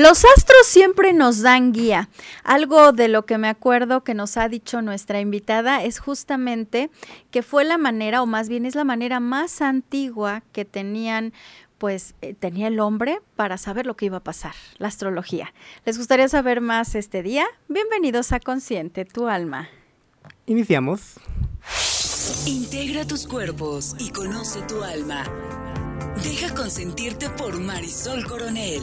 Los astros siempre nos dan guía. Algo de lo que me acuerdo que nos ha dicho nuestra invitada es justamente que fue la manera, o más bien es la manera más antigua que tenían pues eh, tenía el hombre para saber lo que iba a pasar, la astrología. ¿Les gustaría saber más este día? Bienvenidos a Consciente, tu alma. Iniciamos. Integra tus cuerpos y conoce tu alma. Deja consentirte por Marisol Coronel.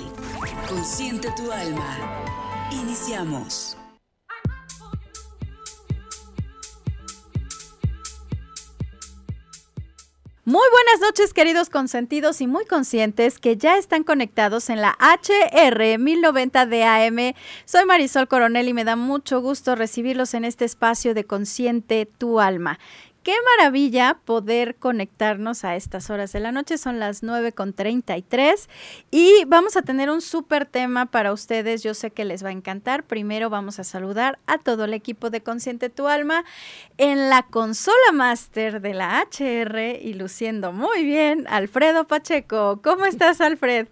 Consiente tu alma. Iniciamos. Muy buenas noches, queridos consentidos y muy conscientes que ya están conectados en la HR 1090 de AM. Soy Marisol Coronel y me da mucho gusto recibirlos en este espacio de Consciente tu alma. Qué maravilla poder conectarnos a estas horas de la noche, son las 9 con 33 y vamos a tener un súper tema para ustedes, yo sé que les va a encantar. Primero vamos a saludar a todo el equipo de Consciente Tu Alma en la consola máster de la HR y luciendo muy bien, Alfredo Pacheco. ¿Cómo estás, Alfred?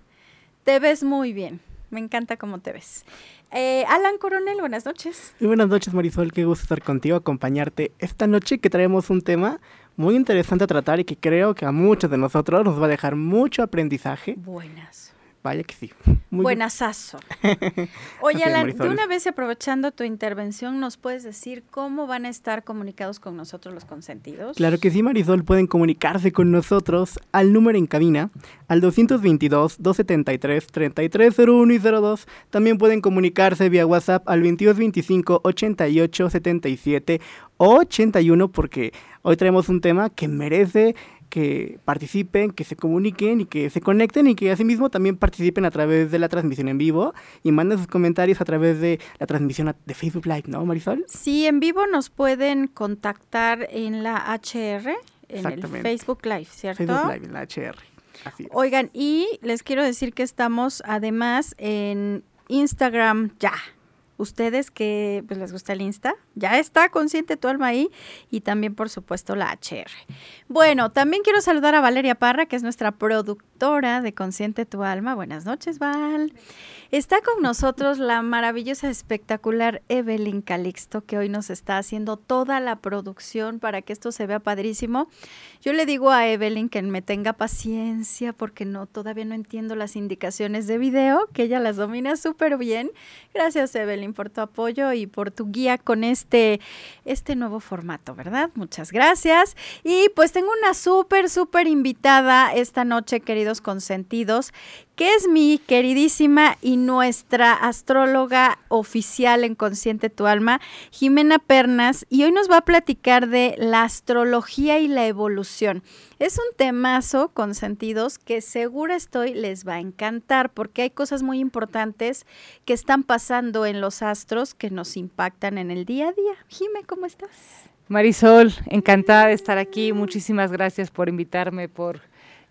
Te ves muy bien, me encanta cómo te ves. Eh, Alan Coronel, buenas noches. Muy buenas noches, Marisol. Qué gusto estar contigo, acompañarte esta noche que traemos un tema muy interesante a tratar y que creo que a muchos de nosotros nos va a dejar mucho aprendizaje. Buenas. Vaya que sí. Muy Buenasazo. Oye, Alan, de una vez y aprovechando tu intervención, ¿nos puedes decir cómo van a estar comunicados con nosotros los consentidos? Claro que sí, Marisol. Pueden comunicarse con nosotros al número en cabina, al 222-273-3301 y 02. También pueden comunicarse vía WhatsApp al 2225-8877-81 porque hoy traemos un tema que merece que participen, que se comuniquen y que se conecten y que asimismo también participen a través de la transmisión en vivo y manden sus comentarios a través de la transmisión de Facebook Live, ¿no, Marisol? Sí, en vivo nos pueden contactar en la HR, en el. Facebook Live, ¿cierto? Facebook Live en la HR. Así es. Oigan, y les quiero decir que estamos además en Instagram ya. Ustedes que pues, les gusta el Insta, ya está consciente tu alma ahí y también por supuesto la HR. Bueno, también quiero saludar a Valeria Parra, que es nuestra productora de Consciente tu alma. Buenas noches, Val. Está con nosotros la maravillosa, espectacular Evelyn Calixto, que hoy nos está haciendo toda la producción para que esto se vea padrísimo. Yo le digo a Evelyn que me tenga paciencia porque no todavía no entiendo las indicaciones de video, que ella las domina súper bien. Gracias Evelyn por tu apoyo y por tu guía con este este nuevo formato, ¿verdad? Muchas gracias. Y pues tengo una súper súper invitada esta noche, queridos consentidos, que es mi queridísima y nuestra astróloga oficial en Consciente Tu Alma, Jimena Pernas, y hoy nos va a platicar de la astrología y la evolución. Es un temazo, consentidos, que segura estoy les va a encantar, porque hay cosas muy importantes que están pasando en los astros que nos impactan en el día a día. Jime, ¿cómo estás? Marisol, encantada de estar aquí. Muchísimas gracias por invitarme, por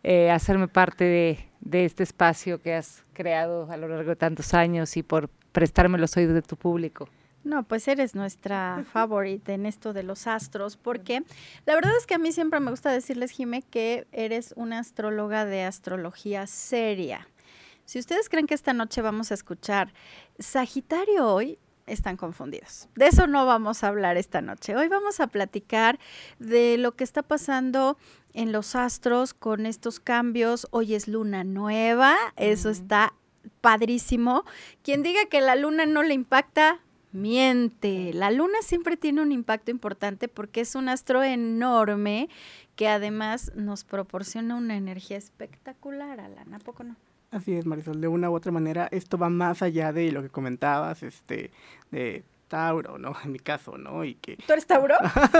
eh, hacerme parte de, de este espacio que has creado a lo largo de tantos años y por prestarme los oídos de tu público. No, pues eres nuestra favorita en esto de los astros, porque la verdad es que a mí siempre me gusta decirles, Jime, que eres una astróloga de astrología seria. Si ustedes creen que esta noche vamos a escuchar Sagitario hoy, están confundidos. De eso no vamos a hablar esta noche. Hoy vamos a platicar de lo que está pasando en los astros con estos cambios. Hoy es luna nueva, eso está padrísimo. Quien diga que la luna no le impacta, miente. La luna siempre tiene un impacto importante porque es un astro enorme que además nos proporciona una energía espectacular, Alan, ¿a poco no? Así es, Marisol, de una u otra manera esto va más allá de lo que comentabas, este, de Tauro, ¿no? En mi caso, ¿no? Y que... ¿Tú eres Tauro?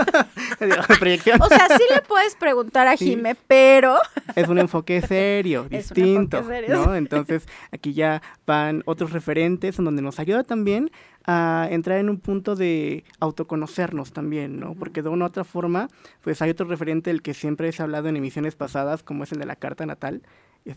proyección. O sea, sí le puedes preguntar a Sí. Jime, pero... es un enfoque serio, Es un distinto, enfoque serio, ¿no? Entonces, aquí ya van otros referentes en donde nos ayuda también a entrar en un punto de autoconocernos también, ¿no? Porque de una u otra forma, pues hay otro referente del que siempre se ha hablado en emisiones pasadas, como es el de la carta natal.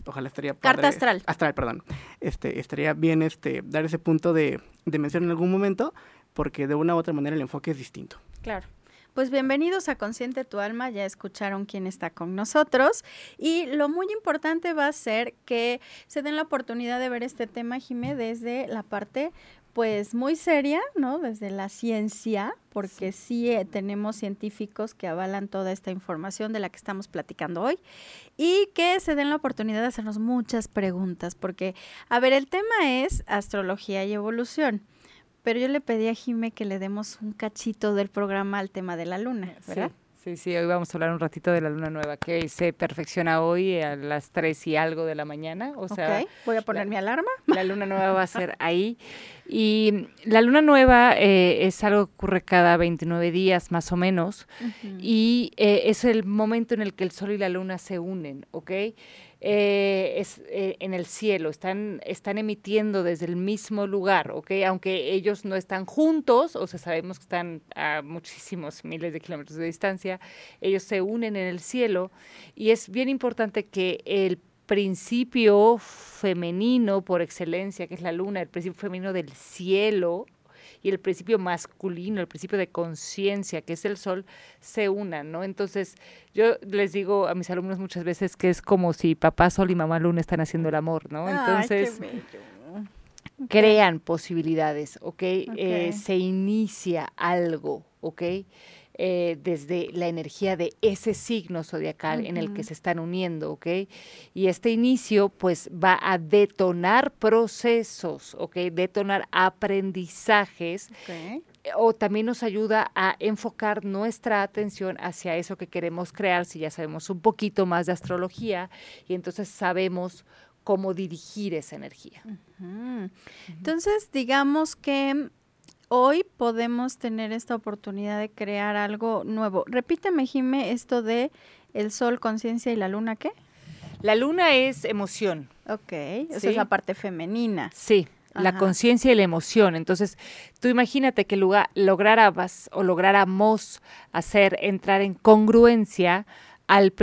Ojalá estaría Carta astral. Astral, perdón. Este, estaría bien este, dar ese punto de, de mención en algún momento, porque de una u otra manera el enfoque es distinto. Claro. Pues bienvenidos a Consciente tu Alma, ya escucharon quién está con nosotros y lo muy importante va a ser que se den la oportunidad de ver este tema, Jimé, desde la parte pues muy seria, ¿no? Desde la ciencia, porque sí, eh, tenemos científicos que avalan toda esta información de la que estamos platicando hoy y que se den la oportunidad de hacernos muchas preguntas, porque, a ver, el tema es astrología y evolución. Pero yo le pedí a Jime que le demos un cachito del programa al tema de la luna, ¿verdad? Sí, sí, hoy vamos a hablar un ratito de la luna nueva que se perfecciona hoy a las 3 y algo de la mañana. O sea, ok, voy a poner la- mi alarma. la luna nueva va a ser ahí. Y la luna nueva eh, es algo que ocurre cada 29 días más o menos. Y eh, es el momento en el que el sol y la luna se unen, ¿ok? Eh, es eh, en el cielo, están, están emitiendo desde el mismo lugar, ¿ok? Aunque ellos no están juntos, o sea, sabemos que están a muchísimos miles de kilómetros de distancia, ellos se unen en el cielo y es bien importante que el principio femenino por excelencia, que es la luna, el principio femenino del cielo, y el principio masculino, el principio de conciencia, que es el sol, se unan, ¿no? Entonces, yo les digo a mis alumnos muchas veces que es como si papá sol y mamá luna están haciendo el amor, ¿no? Entonces, Ay, qué bello. crean posibilidades, ¿ok? Eh, Ok. se inicia algo, ¿ok? Eh, desde la energía de ese signo zodiacal en el que se están uniendo, ¿ok? Y este inicio, pues, va a detonar procesos, ¿ok? Detonar aprendizajes Ok. eh, o también nos ayuda a enfocar nuestra atención hacia eso que queremos crear, si ya sabemos un poquito más de astrología y entonces sabemos cómo dirigir esa energía. Entonces, digamos que hoy podemos tener esta oportunidad de crear algo nuevo. Repíteme, Jime, esto de el sol, conciencia y la luna, ¿qué? La luna es emoción, Ok, esa Sí. es la parte femenina. sí, la conciencia y la emoción. Entonces, tú imagínate que lugar, lográramos o lográramos hacer entrar en congruencia al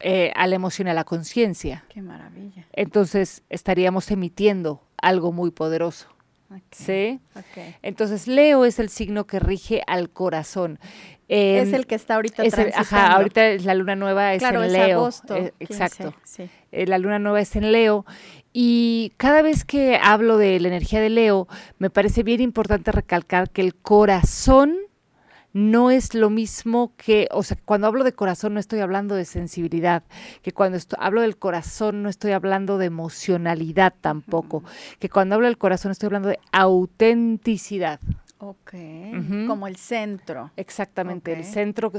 eh, a la emoción, a la conciencia. Qué maravilla. Entonces, estaríamos emitiendo algo muy poderoso. ¿Sí? Entonces, Leo es el signo que rige al corazón. es el que está ahorita es el- ajá, ahorita es la luna nueva es claro, en es Leo. agosto. eh, 15, exacto. sí. Eh, la luna nueva es en Leo. Y cada vez que hablo de la energía de Leo, me parece bien importante recalcar que el corazón no es lo mismo que, o sea, cuando hablo de corazón no estoy hablando de sensibilidad, que cuando hablo del corazón no estoy hablando de emocionalidad tampoco, que cuando hablo del corazón estoy hablando de autenticidad. Ok, como el centro. Exactamente, el centro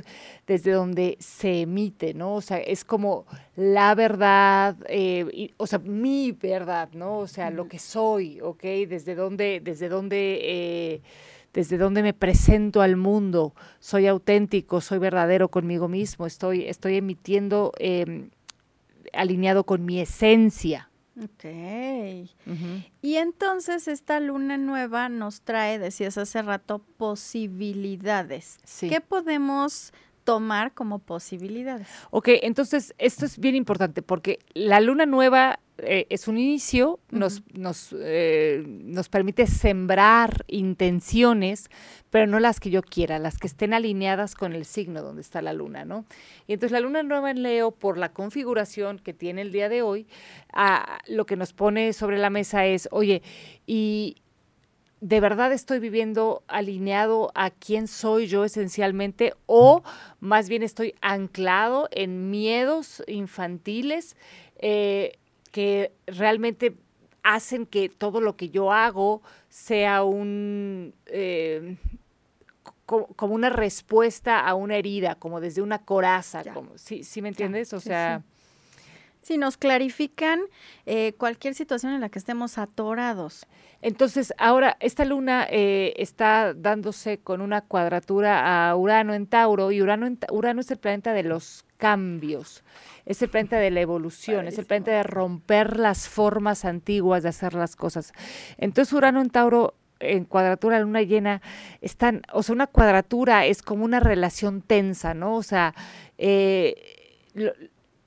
desde donde se emite, ¿no? O sea, es como la verdad, eh, y- o sea, mi verdad, ¿no? O sea, lo que soy, ¿ok? Desde donde, desde donde, eh, desde donde me presento al mundo, soy auténtico, soy verdadero conmigo mismo, estoy, estoy emitiendo em, alineado con mi esencia. Ok. Y entonces esta luna nueva nos trae, decías hace rato, posibilidades. Sí. ¿Qué podemos tomar como posibilidades? Ok, entonces esto es bien importante porque la luna nueva eh, es un inicio, nos, nos, eh, nos permite sembrar intenciones, pero no las que yo quiera, las que estén alineadas con el signo donde está la luna, ¿no? Y entonces la luna nueva en Leo, por la configuración que tiene el día de hoy, ah, lo que nos pone sobre la mesa es, oye, y de verdad estoy viviendo alineado a quién soy yo esencialmente o más bien estoy anclado en miedos infantiles eh, que realmente hacen que todo lo que yo hago sea un... eh, co- como una respuesta a una herida, como desde una coraza, Ya. como, ¿sí, sí me entiendes? O sea, Si nos clarifican eh, cualquier situación en la que estemos atorados. entonces ahora esta luna eh, está dándose con una cuadratura a Urano en Tauro y Urano, en Urano es el planeta de los cambios, es el planeta de la evolución, es el planeta de romper las formas antiguas de hacer las cosas. Entonces Urano en Tauro en cuadratura luna llena están, o sea, una cuadratura es como una relación tensa, ¿no? O sea, eh, lo-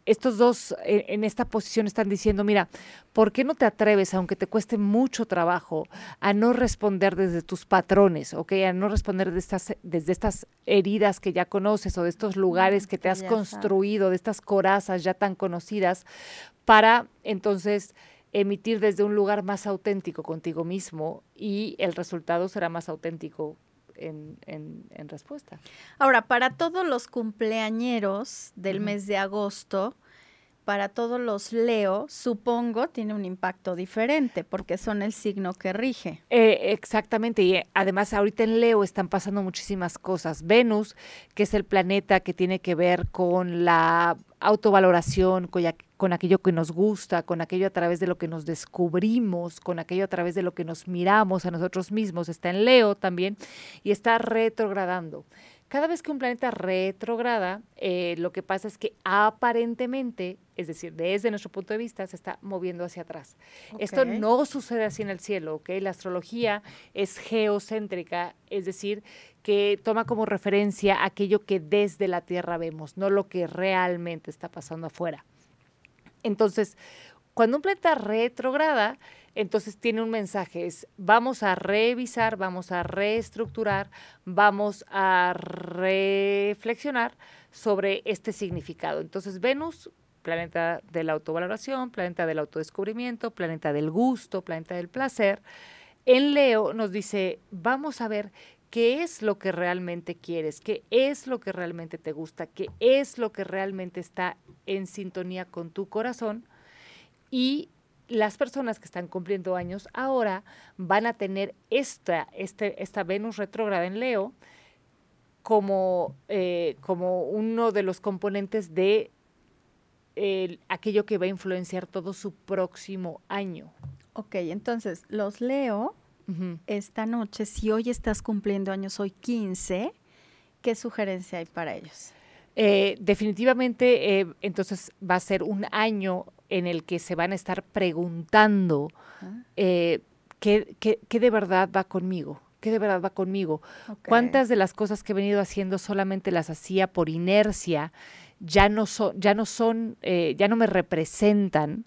estos dos en, en esta posición están diciendo, mira, ¿por qué no te atreves, aunque te cueste mucho trabajo, a no responder desde tus patrones, ¿ok? A no responder de estas, desde estas heridas que ya conoces o de estos lugares que te has construido, de estas corazas ya tan conocidas, para entonces emitir desde un lugar más auténtico contigo mismo y el resultado será más auténtico en, en- en respuesta. Ahora, para todos los cumpleañeros del mes de agosto, para todos los Leo, supongo, tiene un impacto diferente porque son el signo que rige. Eh, exactamente, y eh, además ahorita en Leo están pasando muchísimas cosas. Venus, que es el planeta que tiene que ver con la autovaloración, con, con aquello que nos gusta, con aquello a través de lo que nos descubrimos, con aquello a través de lo que nos miramos a nosotros mismos, está en Leo también y está retrogradando. Cada vez que un planeta retrograda, eh, lo que pasa es que aparentemente, es decir, desde nuestro punto de vista, se está moviendo hacia atrás. Esto no sucede así en el cielo, ¿ok? La astrología es geocéntrica, es decir, que toma como referencia aquello que desde la Tierra vemos, no lo que realmente está pasando afuera. Entonces, cuando un planeta retrograda, entonces tiene un mensaje, es vamos a revisar, vamos a reestructurar, vamos a reflexionar sobre este significado. Entonces, Venus, planeta de la autovaloración, planeta del autodescubrimiento, planeta del gusto, planeta del placer, en Leo nos dice, vamos a ver qué es lo que realmente quieres, qué es lo que realmente te gusta, qué es lo que realmente está en sintonía con tu corazón y las personas que están cumpliendo años ahora van a tener esta, este, esta Venus retrógrada en Leo como, eh, como uno de los componentes de el- aquello que va a influenciar todo su próximo año. Ok, entonces, los Leo, Esta noche, si hoy estás cumpliendo años, hoy 15, ¿qué sugerencia hay para ellos? Eh, definitivamente, eh, entonces va a ser un año en el que se van a estar preguntando Ah. eh, ¿qué, qué- qué de verdad va conmigo, qué de verdad va conmigo. ¿Cuántas de las cosas que he venido haciendo solamente las hacía por inercia? Ya no son, ya no son, ya no me representan.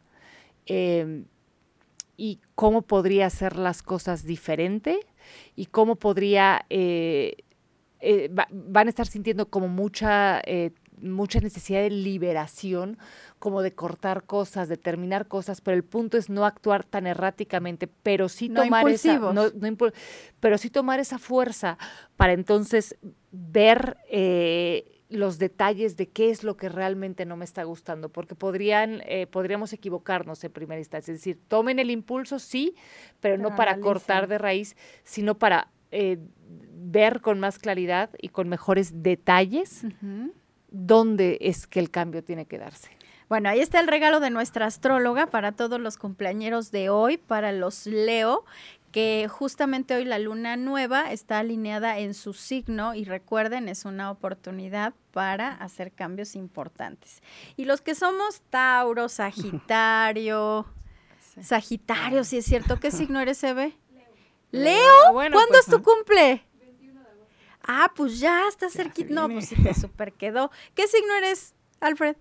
Y cómo podría hacer las cosas diferente y cómo podría eh, eh, va- van a estar sintiendo como mucha eh, mucha necesidad de liberación, como de cortar cosas, de terminar cosas, pero el punto es no actuar tan erráticamente, pero sí No tomar esa, no- no pero sí tomar esa fuerza para entonces ver eh, los detalles de qué es lo que realmente no me está gustando, porque podrían, eh, podríamos equivocarnos en primera instancia, es decir, tomen el impulso, sí, pero, no para analicen. cortar de raíz, sino para eh, ver con más claridad y con mejores detalles dónde es que el cambio tiene que darse. Bueno, ahí está el regalo de nuestra astróloga para todos los cumpleañeros de hoy, para los Leo, que justamente hoy la luna nueva está alineada en su signo y recuerden, es una oportunidad para hacer cambios importantes. Y los que somos Tauro, Sagitario, Sagitario, si es cierto, ¿qué signo eres, Eve? Leo, Ah, bueno, ¿cuándo pues, es tu cumple? Ah, pues ya está cerquita. No, pues sí te super quedó. ¿Qué signo eres, Alfred?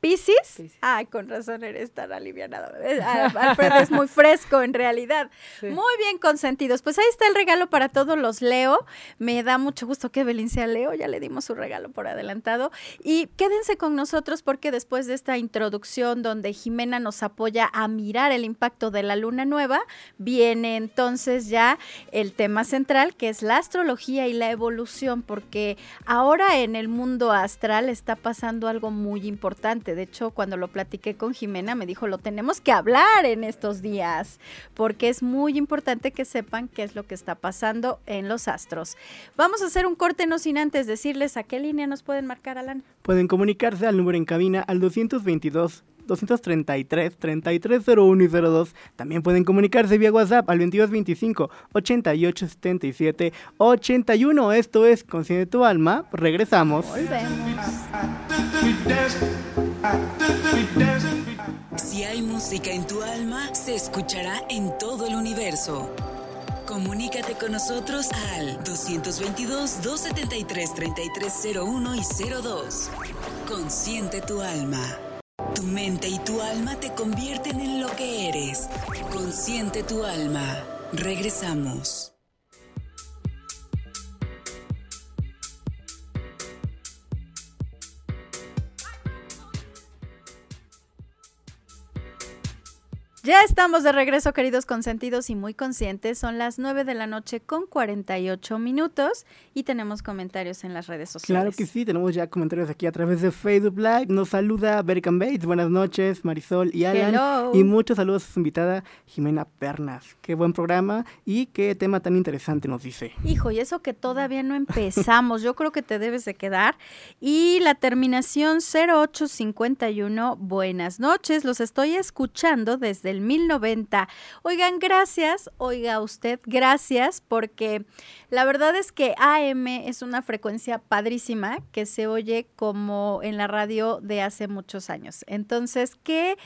¿Piscis? Ay, con razón eres tan alivianado. Eh, a- Alfred es muy fresco en realidad. Sí. Muy bien consentidos. Pues ahí está el regalo para todos los Leo. Me da mucho gusto que Belín sea Leo. Ya le dimos su regalo por adelantado. Y quédense con nosotros porque después de esta introducción donde Jimena nos apoya a mirar el impacto de la luna nueva, viene entonces ya el tema central que es la astrología y la evolución porque ahora en el mundo astral está pasando algo muy importante De hecho, cuando lo platiqué con Jimena, me dijo, lo tenemos que hablar en estos días, porque es muy importante que sepan qué es lo que está pasando en los astros. Vamos a hacer un corte, no sin antes decirles a qué línea nos pueden marcar, Alan. Pueden comunicarse al número en cabina al 222 233 3301 y 02. También pueden comunicarse vía WhatsApp al 2225 8877 81. Esto es Consciente tu alma. Regresamos. Volvemos. Si hay música en tu alma, se escuchará en todo el universo. Comunícate con nosotros al 222-273-3301 y 02. Consciente tu alma. Tu mente y tu alma te convierten en lo que eres. Consciente tu alma. Regresamos. Ya estamos de regreso, queridos consentidos y muy conscientes. Son las 9 de la noche con 48 minutos y tenemos comentarios en las redes sociales. Claro que sí, tenemos ya comentarios aquí a través de Facebook Live. Nos saluda Berkan Bates. Buenas noches, Marisol y Alan. Hello. Y muchos saludos a su invitada Jimena Pernas. Qué buen programa y qué tema tan interesante nos dice. Hijo, y eso que todavía no empezamos, yo creo que te debes de quedar. Y la terminación 0851, buenas noches, los estoy escuchando desde el 1090. Oigan, gracias, oiga usted, gracias, porque la verdad es que AM es una frecuencia padrísima que se oye como en la radio de hace muchos años. Entonces, ¿qué,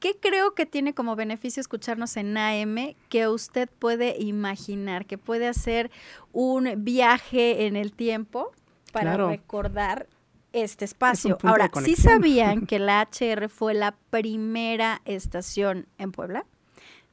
¿Qué creo que tiene como beneficio escucharnos en AM que usted puede imaginar, que puede hacer un viaje en el tiempo para Claro. recordar este espacio? Ahora, ¿sí sabían que la HR fue la primera estación en Puebla?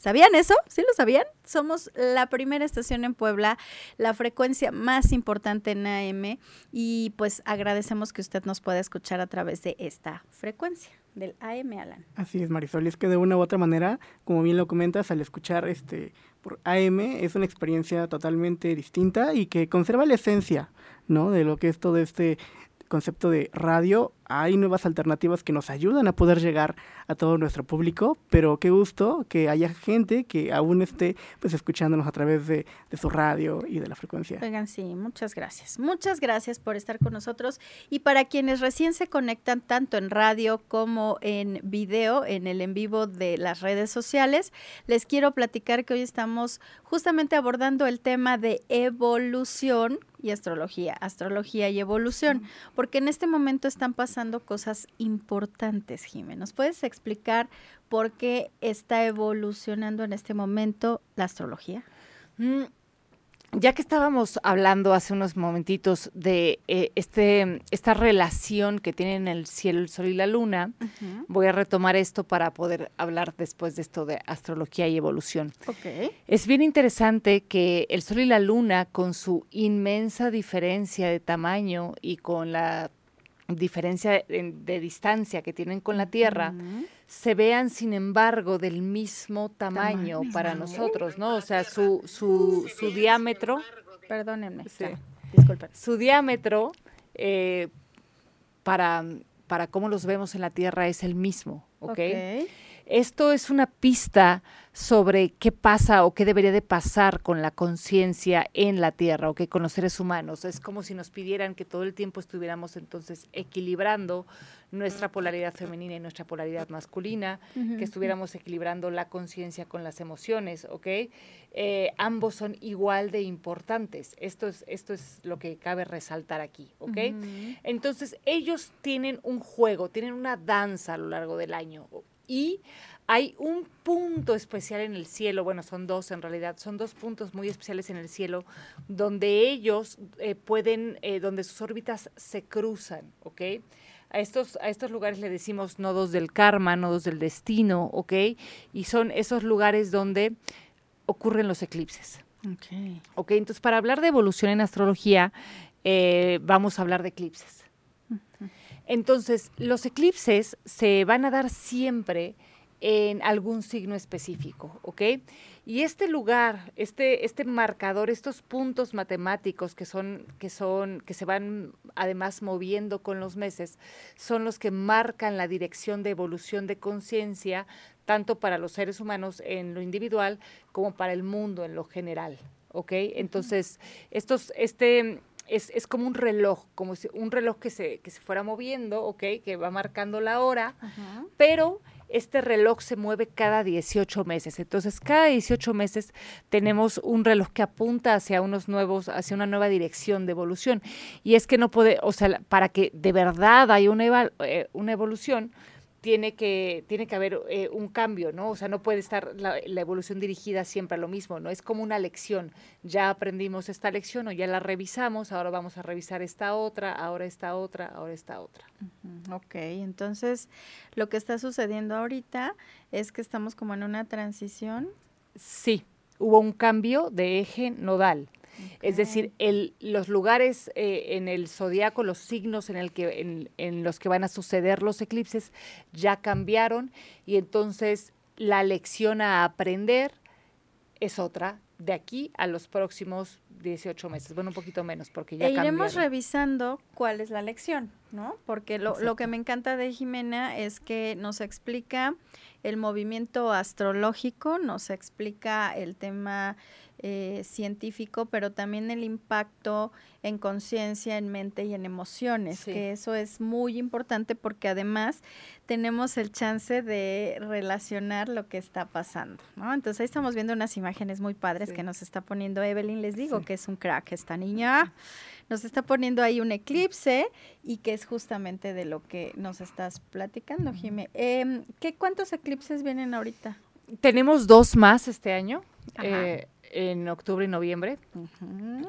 ¿Sabían eso? ¿Sí lo sabían? Somos la primera estación en Puebla, la frecuencia más importante en AM y pues agradecemos que usted nos pueda escuchar a través de esta frecuencia del AM, Alan. Así es, Marisol. Y es que de una u otra manera, como bien lo comentas, al escuchar este por AM es una experiencia totalmente distinta y que conserva la esencia, ¿no? De lo que es todo este concepto de radio. Hay nuevas alternativas que nos ayudan a poder llegar a todo nuestro público, pero qué gusto que haya gente que aún esté pues escuchándonos a través de, de su radio y de la frecuencia. Oigan, sí, muchas gracias. Muchas gracias por estar con nosotros. Y para quienes recién se conectan tanto en radio como en video, en el en vivo de las redes sociales, les quiero platicar que hoy estamos justamente abordando el tema de evolución y astrología, astrología y evolución, porque en este momento están pasando cosas importantes, Jiménez. ¿Nos puedes explicar por qué está evolucionando en este momento la astrología? Ya que estábamos hablando hace unos momentitos de eh, este, esta relación que tienen el cielo, el sol y la luna, voy a retomar esto para poder hablar después de esto de astrología y evolución. Ok. Es bien interesante que el Sol y la Luna, con su inmensa diferencia de tamaño y con la diferencia de, de distancia que tienen con la Tierra, se vean, sin embargo, del mismo tamaño, Tamaño. para nosotros, ¿no? O sea, su, su, su diámetro, Perdónenme. Sí. ya, Disculpen. su diámetro eh, para, para cómo los vemos en la Tierra es el mismo, ¿ok? Esto es una pista sobre qué pasa o qué debería de pasar con la conciencia en la Tierra o que con los seres humanos. Es como si nos pidieran que todo el tiempo estuviéramos entonces equilibrando nuestra polaridad femenina y nuestra polaridad masculina, que estuviéramos equilibrando la conciencia con las emociones, ¿ok? Eh, ambos son igual de importantes. Esto es, esto es lo que cabe resaltar aquí, ¿ok? Entonces, ellos tienen un juego, tienen una danza a lo largo del año y hay un punto especial en el cielo, bueno, son dos en realidad, son dos puntos muy especiales en el cielo donde ellos eh, pueden, eh, donde sus órbitas se cruzan, ¿ok? A estos, a estos lugares le decimos nodos del karma, nodos del destino, ¿ok? Y son esos lugares donde ocurren los eclipses. Ok. Ok, entonces para hablar de evolución en astrología, eh, vamos a hablar de eclipses. Entonces, los eclipses se van a dar siempre en algún signo específico, ¿ok? Y este lugar, este, este marcador, estos puntos matemáticos que son, que son, que se van además moviendo con los meses, son los que marcan la dirección de evolución de conciencia, tanto para los seres humanos en lo individual como para el mundo en lo general. ¿Ok? Entonces, estos, este, es, es, como un reloj, como si un reloj que se, que se fuera moviendo, ¿ok? Que va marcando la hora, Ajá. pero este reloj se mueve cada 18 meses. Entonces, cada 18 meses tenemos un reloj que apunta hacia unos nuevos, hacia una nueva dirección de evolución. Y es que no puede, o sea, para que de verdad haya una, eh, una evolución, tiene que, tiene que haber eh, un cambio, ¿no? O sea, no puede estar la, la evolución dirigida siempre a lo mismo, ¿no? Es como una lección. Ya aprendimos esta lección o ya la revisamos, ahora vamos a revisar esta otra, ahora esta otra, ahora esta otra. Ok, entonces lo que está sucediendo ahorita es que estamos como en una transición. Sí, hubo un cambio de eje nodal. Es decir, el, los lugares eh, en el zodiaco, los signos en, el que, en, en los que van a suceder los eclipses ya cambiaron y entonces la lección a aprender es otra de aquí a los próximos 18 meses. Bueno, un poquito menos porque ya e iremos cambiaron. revisando cuál es la lección, ¿no? Porque lo, lo que me encanta de Jimena es que nos explica el movimiento astrológico, nos explica el tema eh, científico, pero también el impacto en conciencia, en mente y en emociones, Sí. que eso es muy importante porque además tenemos el chance de relacionar lo que está pasando, ¿no? Entonces ahí estamos viendo unas imágenes muy padres Sí. que nos está poniendo Evelyn, les digo Sí. que es un crack esta niña, nos está poniendo ahí un eclipse y que es justamente de lo que nos estás platicando, Jime. Em, ¿qué, ¿Cuántos eclipses vienen ahorita? Tenemos dos más este año, Ajá. eh, en octubre y noviembre.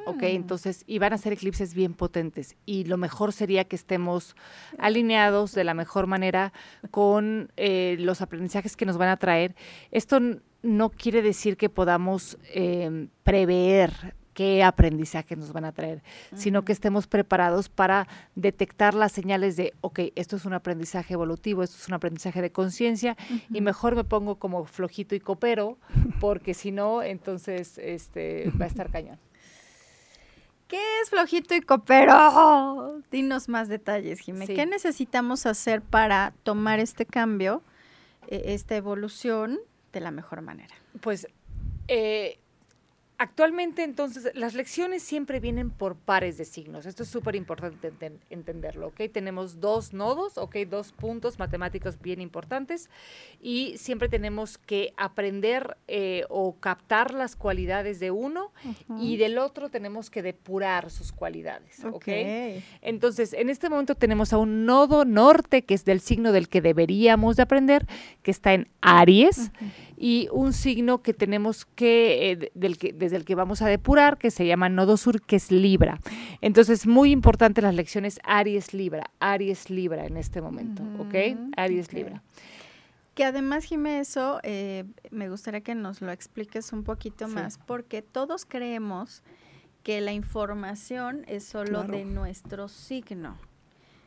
Ok, entonces, y van a ser eclipses bien potentes. Y lo mejor sería que estemos alineados de la mejor manera con eh, los aprendizajes que nos van a traer. Esto no quiere decir que podamos eh, prever qué aprendizaje nos van a traer, sino que estemos preparados para detectar las señales de, ok, esto es un aprendizaje evolutivo, esto es un aprendizaje de conciencia, y mejor me pongo como flojito y copero, porque si no, entonces este, va a estar cañón. ¿Qué es flojito y copero? Dinos más detalles, Jime. Sí. ¿Qué necesitamos hacer para tomar este cambio, eh, esta evolución de la mejor manera? Pues eh, actualmente entonces las lecciones siempre vienen por pares de signos. Esto es súper importante enten- entenderlo, ¿ok? Tenemos dos nodos, ¿ok? Dos puntos matemáticos bien importantes y siempre tenemos que aprender eh, o captar las cualidades de uno y del otro tenemos que depurar sus cualidades, ¿ok? Entonces, en este momento tenemos a un nodo norte, que es del signo del que deberíamos de aprender, que está en Aries, y un signo que tenemos que, eh, de- del que, desde el que vamos a depurar, que se llama nodo sur, que es Libra. Entonces, muy importante las lecciones Aries-Libra, Aries-Libra en este momento, ¿ok? Ujú, Aries-Libra. ok. Que además, Jime, eso eh, me gustaría que nos lo expliques un poquito Sí. más, porque todos creemos que la información es solo Claro. de nuestro signo.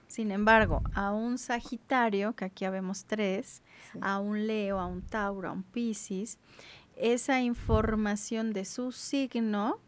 Sin embargo, a un Sagitario, que aquí ya vemos tres, a un Leo, a un Tauro, a un Piscis, esa información de su signo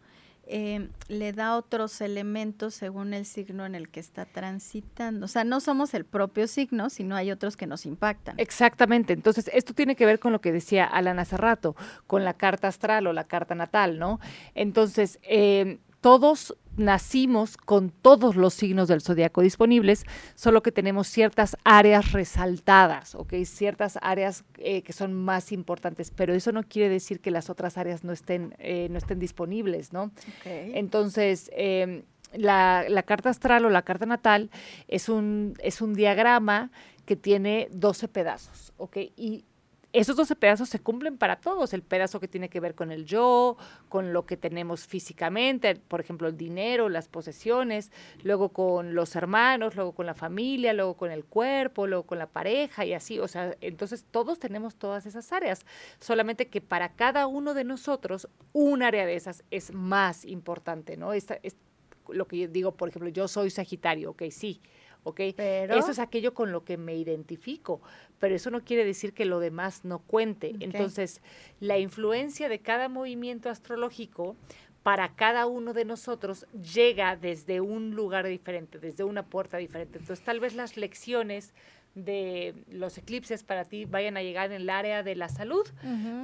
eh, le da otros elementos según el signo en el que está transitando. O sea, no somos el propio signo, sino hay otros que nos impactan. Exactamente. Entonces, esto tiene que ver con lo que decía Alan hace rato, con la carta astral o la carta natal, ¿no? Entonces, eh, todos nacimos con todos los signos del zodiaco disponibles, solo que tenemos ciertas áreas resaltadas, ¿ok? Ciertas áreas eh, que son más importantes, pero eso no quiere decir que las otras áreas no estén, eh, no estén disponibles, ¿no? Entonces, eh, la, la carta astral o la carta natal es un, es un diagrama que tiene 12 pedazos, ¿ok? Y esos 12 pedazos se cumplen para todos, el pedazo que tiene que ver con el yo, con lo que tenemos físicamente, por ejemplo, el dinero, las posesiones, luego con los hermanos, luego con la familia, luego con el cuerpo, luego con la pareja y así, o sea, entonces todos tenemos todas esas áreas, solamente que para cada uno de nosotros un área de esas es más importante, ¿no? Esta, es lo que yo digo, por ejemplo, yo soy Sagitario, ok, sí, ¿ok? Pero- Eso es aquello con lo que me identifico, pero eso no quiere decir que lo demás no cuente. Entonces, la influencia de cada movimiento astrológico para cada uno de nosotros llega desde un lugar diferente, desde una puerta diferente. Entonces, tal vez las lecciones de los eclipses para ti vayan a llegar en el área de la salud,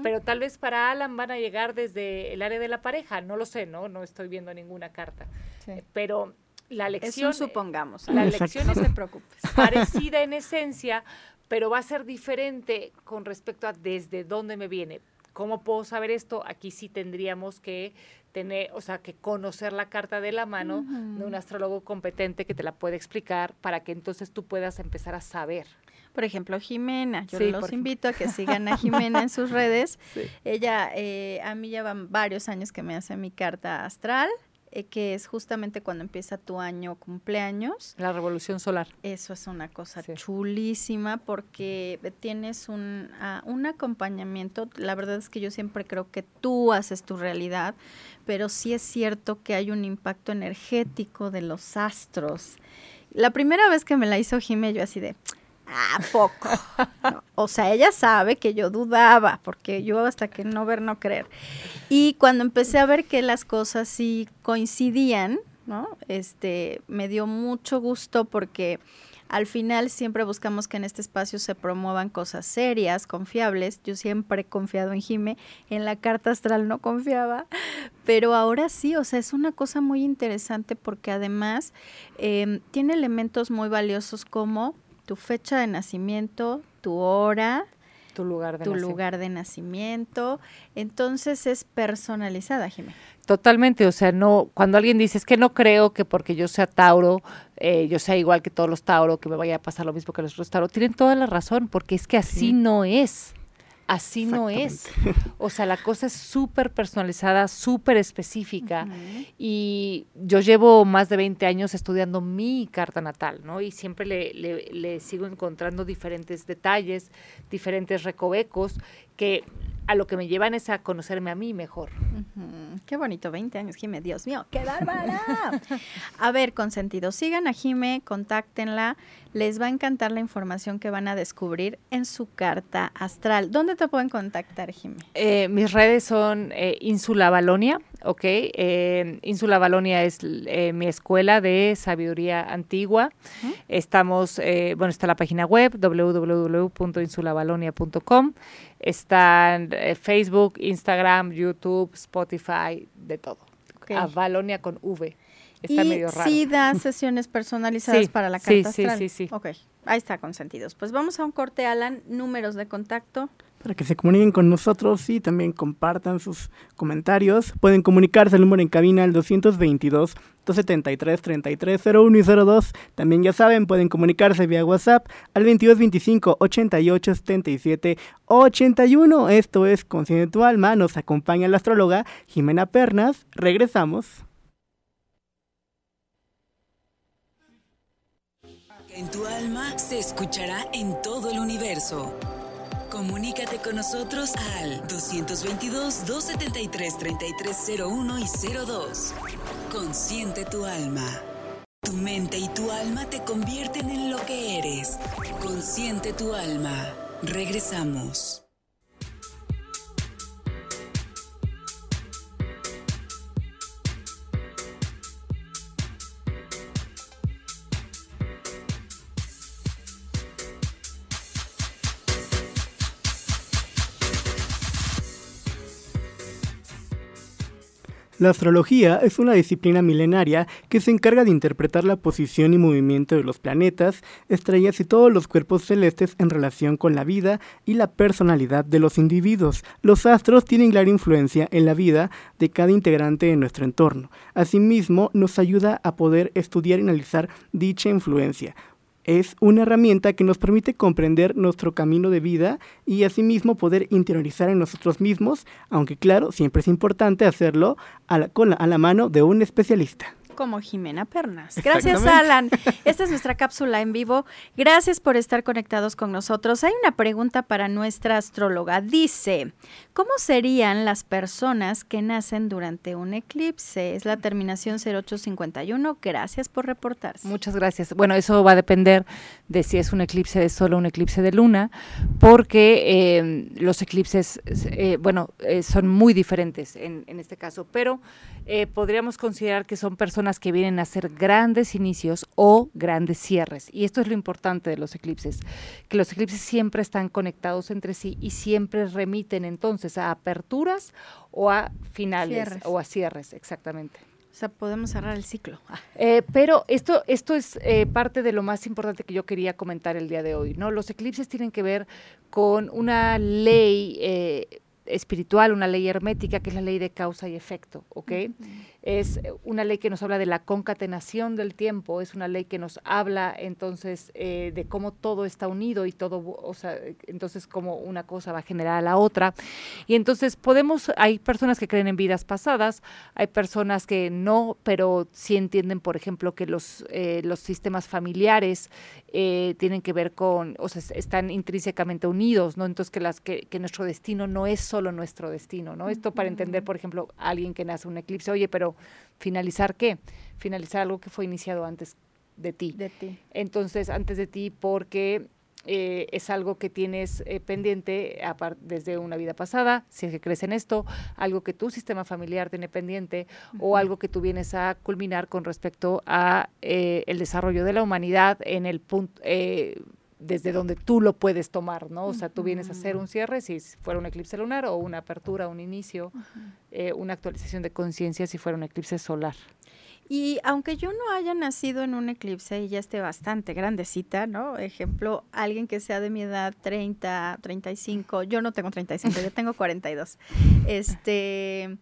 pero tal vez para Alan van a llegar desde el área de la pareja, no lo sé, ¿no? No estoy viendo ninguna carta. Sí. Pero la Es lección un supongamos. la Exacto. lección es No te preocupes. parecida en esencia, pero va a ser diferente con respecto a desde dónde me viene. ¿Cómo puedo saber esto? Aquí sí tendríamos que tener, o sea, que conocer la carta de la mano de un astrólogo competente que te la puede explicar para que entonces tú puedas empezar a saber. Por ejemplo, Jimena, yo Sí, los invito a que sigan a Jimena en sus redes. Sí. Ella, eh, a mí ya van varios años que me hace mi carta astral, eh, que es justamente cuando empieza tu año cumpleaños. La revolución solar. Eso es una cosa Sí. chulísima porque tienes un, ah, un acompañamiento. La verdad es que yo siempre creo que tú haces tu realidad, pero sí es cierto que hay un impacto energético de los astros. La primera vez que me la hizo Jimé, yo así de, ¿a poco? O sea, ella sabe que yo dudaba, porque yo hasta que no ver, no creer. Y cuando empecé a ver que las cosas sí coincidían, ¿no? Este, me dio mucho gusto porque al final siempre buscamos que en este espacio se promuevan cosas serias, confiables. Yo siempre he confiado en Jime, en la carta astral no confiaba, pero ahora sí, o sea, es una cosa muy interesante porque además eh, tiene elementos muy valiosos como tu fecha de nacimiento, tu hora, Tu lugar de tu nacimiento. lugar de nacimiento. Entonces es personalizada, Jimé. Totalmente, o sea, no, cuando alguien dice es que no creo que porque yo sea Tauro, eh, yo sea igual que todos los Tauro, que me vaya a pasar lo mismo que los otros Tauro, tienen toda la razón, porque es que así no es. Así no es. O sea, la cosa es súper personalizada, súper específica. Y yo llevo más de 20 años estudiando mi carta natal, ¿no? Y siempre le, le- le sigo encontrando diferentes detalles, diferentes recovecos, que a lo que me llevan es a conocerme a mí mejor. Qué bonito, 20 años, Jime. Dios mío, qué bárbara. A ver, consentido, sigan a Jime, contáctenla. Les va a encantar la información que van a descubrir en su carta astral. ¿Dónde te pueden contactar, Jime? Eh, mis redes son eh, Ínsula Balonia, ¿ok? Eh, Ínsula Balonia es eh, mi escuela de sabiduría antigua. Estamos, eh, bueno, está la página web www.insulabalonia.com. Están eh, Facebook, Instagram, YouTube, Spotify, de todo. Ok. A Balonia con V. Está y medio raro. sí da sesiones personalizadas Sí, para la sí, carta sí, astral. sí, sí. Ok, ahí está, consentidos. Pues vamos a un corte, Alan. Números de contacto. Para que se comuniquen con nosotros y también compartan sus comentarios. Pueden comunicarse al número en cabina al 222 273 3301 y 02. También ya saben, pueden comunicarse vía WhatsApp al 2225 88 77 81. Esto es Consciente tu alma. Nos acompaña la astróloga Jimena Pernas. Regresamos. En tu alma se escuchará en todo el universo. Comunícate con nosotros al 222-273-3301 y 02. Consciente tu alma. Tu mente y tu alma te convierten en lo que eres. Consciente tu alma. Regresamos. La astrología es una disciplina milenaria que se encarga de interpretar la posición y movimiento de los planetas, estrellas y todos los cuerpos celestes en relación con la vida y la personalidad de los individuos. Los astros tienen gran influencia en la vida de cada integrante de nuestro entorno. Asimismo, nos ayuda a poder estudiar y analizar dicha influencia. Es una herramienta que nos permite comprender nuestro camino de vida y asimismo poder interiorizar en nosotros mismos, aunque claro, siempre es importante hacerlo a la, con a la mano de un especialista. Como Jimena Pernas. Gracias. Alan. Esta es nuestra cápsula en vivo. Gracias por estar conectados con nosotros. Hay una pregunta para nuestra astróloga. Dice, ¿cómo serían las personas que nacen durante un eclipse? Es la terminación 0851. Gracias por reportarse. Muchas gracias. Bueno, eso va a depender de si es un eclipse de sol o un eclipse de luna, porque eh, los eclipses, eh, bueno, eh, son muy diferentes en, en este caso, pero eh, podríamos considerar que son personas que vienen a hacer grandes inicios o grandes cierres. Y esto es lo importante de los eclipses, que los eclipses siempre están conectados entre sí y siempre remiten entonces a aperturas o a finales Cierres. o a cierres, exactamente. O sea, podemos cerrar el ciclo. Ah, Eh, pero esto, esto es eh, parte de lo más importante que yo quería comentar el día de hoy, ¿no? Los eclipses tienen que ver con una ley eh, espiritual, una ley hermética, que es la ley de causa y efecto, ¿ok? Es eh, una ley que nos habla de la concatenación del tiempo, es una ley que nos habla entonces eh, de cómo todo está unido y todo, o sea, entonces cómo una cosa va a generar a la otra. Y entonces podemos, hay personas que creen en vidas pasadas, hay personas que no, pero sí entienden, por ejemplo, que los, eh, los sistemas familiares eh, tienen que ver con, o sea, es- están intrínsecamente unidos, ¿no? Entonces que, las, que, que nuestro destino no es solo nuestro destino, ¿no? Esto para entender, por ejemplo, a alguien que nace un eclipse, oye, pero finalizar qué? Finalizar algo que fue iniciado antes de ti. de ti. Entonces, antes de ti, porque eh, es algo que tienes eh, pendiente desde una vida pasada, si es que crees en esto, algo que tu sistema familiar tiene pendiente o algo que tú vienes a culminar con respecto a eh, el desarrollo de la humanidad en el punto desde donde tú lo puedes tomar, ¿no? O sea, tú vienes a hacer un cierre, si fuera un eclipse lunar, o una apertura, un inicio, eh, una actualización de conciencia si fuera un eclipse solar. Y aunque yo no haya nacido en un eclipse y ya esté bastante grandecita, ¿no? Ejemplo, alguien que sea de mi edad, 30, 35, yo no tengo 35, yo tengo 42. Este,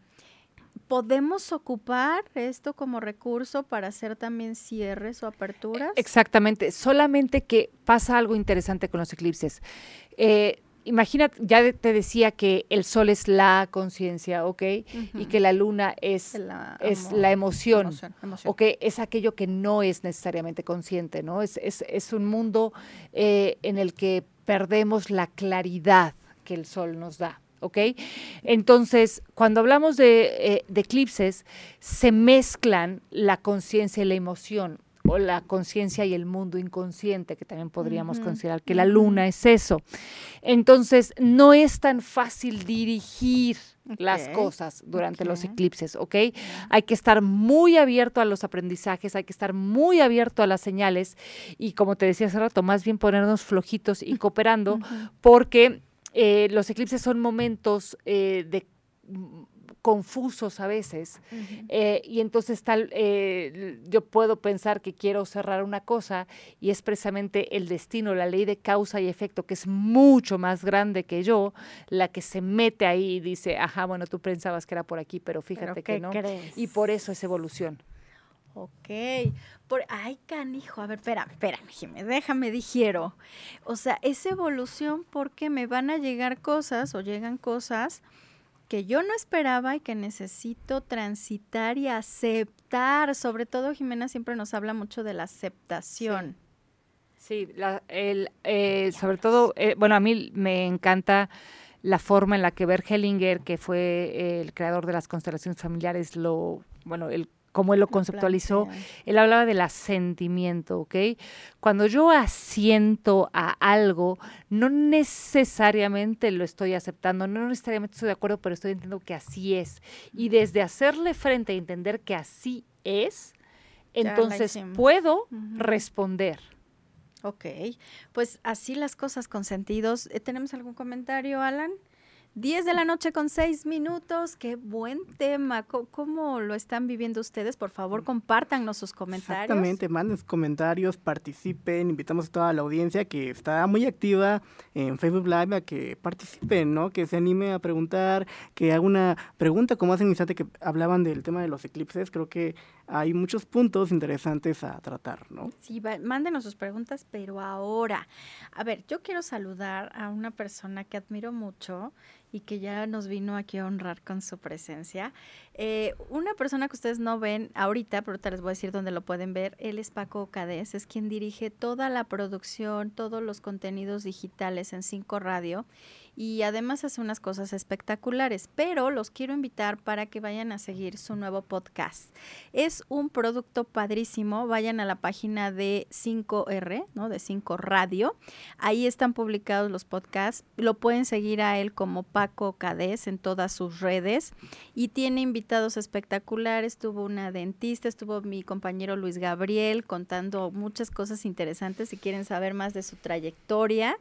¿podemos ocupar esto como recurso para hacer también cierres o aperturas? Exactamente, solamente que pasa algo interesante con los eclipses. Eh, imagina, ya te decía que el sol es la conciencia, ¿ok? Y que la luna es, La es amo- la emoción. emoción, emoción. ¿ok? Es aquello que no es necesariamente consciente, ¿no? Es, es, es un mundo eh, en el que perdemos la claridad que el sol nos da. ¿Ok? Entonces, cuando hablamos de, eh, de eclipses, se mezclan la conciencia y la emoción, o la conciencia y el mundo inconsciente, que también podríamos considerar que la luna es eso. Entonces, no es tan fácil dirigir las cosas durante los ok. eclipses, ¿ok? Hay que estar muy abierto a los aprendizajes, hay que estar muy abierto a las señales y como te decía hace rato, más bien ponernos flojitos y cooperando, porque eh, los eclipses son momentos eh, de mm, confusos a veces eh, y entonces tal eh, yo puedo pensar que quiero cerrar una cosa y es precisamente el destino la ley de causa y efecto que es mucho más grande que yo la que se mete ahí y dice ajá bueno tú pensabas que era por aquí pero fíjate que ¿qué no crees? y por eso es evolución Ok. Por, ay, canijo. A ver, espérame, espérame, Jimé, déjame, digiero. O sea, es evolución porque me van a llegar cosas o llegan cosas que yo no esperaba y que necesito transitar y aceptar. Sobre todo, Jimena siempre nos habla mucho de la aceptación. Sí, la- el, eh, sobre todo, eh, bueno, a mí me encanta la forma en la que Bert Hellinger, que fue eh, el creador de las constelaciones familiares, lo, bueno, el, como él lo conceptualizó, él hablaba del asentimiento, ¿ok? Cuando yo asiento a algo, no necesariamente lo estoy aceptando, no necesariamente estoy de acuerdo, pero estoy entendiendo que así es. Y desde hacerle frente a entender que así es, entonces puedo responder. Ok, pues así las cosas con sentidos. Eh, ¿Tenemos algún comentario, Alan? 10 de la noche con 6 minutos, qué buen tema. ¿Cómo, lo están viviendo ustedes? Por favor, compártanos sus comentarios. Exactamente, manden sus comentarios, participen, invitamos a toda la audiencia que está muy activa en Facebook Live a que participen, ¿no? Que se anime a preguntar, que haga una pregunta como hace un instante que hablaban del tema de los eclipses, creo que hay muchos puntos interesantes a tratar, ¿no? Sí, va- mándenos sus preguntas, pero ahora. A ver, yo quiero saludar a una persona que admiro mucho y que ya nos vino aquí a honrar con su presencia. Eh, una persona que ustedes no ven ahorita, pero ahorita les voy a decir dónde lo pueden ver, él es Paco Cadés, es quien dirige toda la producción, todos los contenidos digitales en Cinco Radio y además hace unas cosas espectaculares, pero los quiero invitar para que vayan a seguir su nuevo podcast. Es un producto padrísimo, vayan a la página de 5R, ¿no? De 5 Radio. Ahí están publicados los podcasts. Lo pueden seguir a él como Cadés en todas sus redes y tiene invitados espectaculares. Tuvo una dentista, estuvo mi compañero Luis Gabriel contando muchas cosas interesantes si quieren saber más de su trayectoria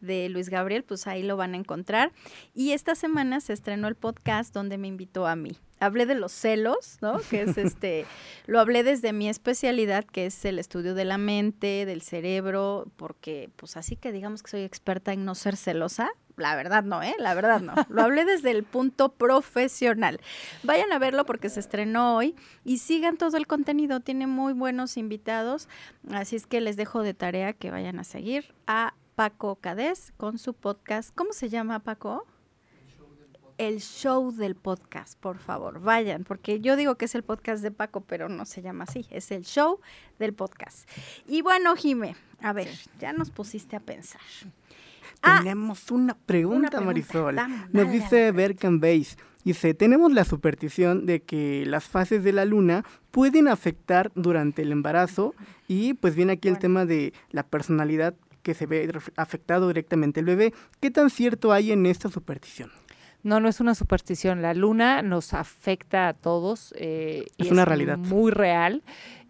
de Luis Gabriel, pues ahí lo van a encontrar. Y esta semana se estrenó el podcast donde me invitó a mí. Hablé de los celos, ¿no? Que es este, lo hablé desde mi especialidad, que es el estudio de la mente, del cerebro, porque pues así que digamos que soy experta en no ser celosa, la verdad no, ¿eh? La verdad no. Lo hablé desde el punto profesional. Vayan a verlo porque se estrenó hoy y sigan todo el contenido. Tiene muy buenos invitados. Así es que les dejo de tarea que vayan a seguir a Paco Cadés con su podcast. ¿Cómo se llama, Paco? El show del podcast, por favor, vayan, porque yo digo que es el podcast de Paco, pero no se llama así, es el show del podcast. Y bueno, Jime, a ver, ya nos pusiste a pensar. Ah, tenemos una pregunta, pregunta. Marisol. Dame, Nos dice. Berkan Base. Dice, tenemos la superstición de que las fases de la luna pueden afectar durante el embarazo y pues viene aquí el Bueno. tema de la personalidad que se ve afectado directamente el bebé. ¿Qué tan cierto hay en esta superstición? No, no es una superstición. La luna nos afecta a todos. eh, y Es una realidad. Muy real.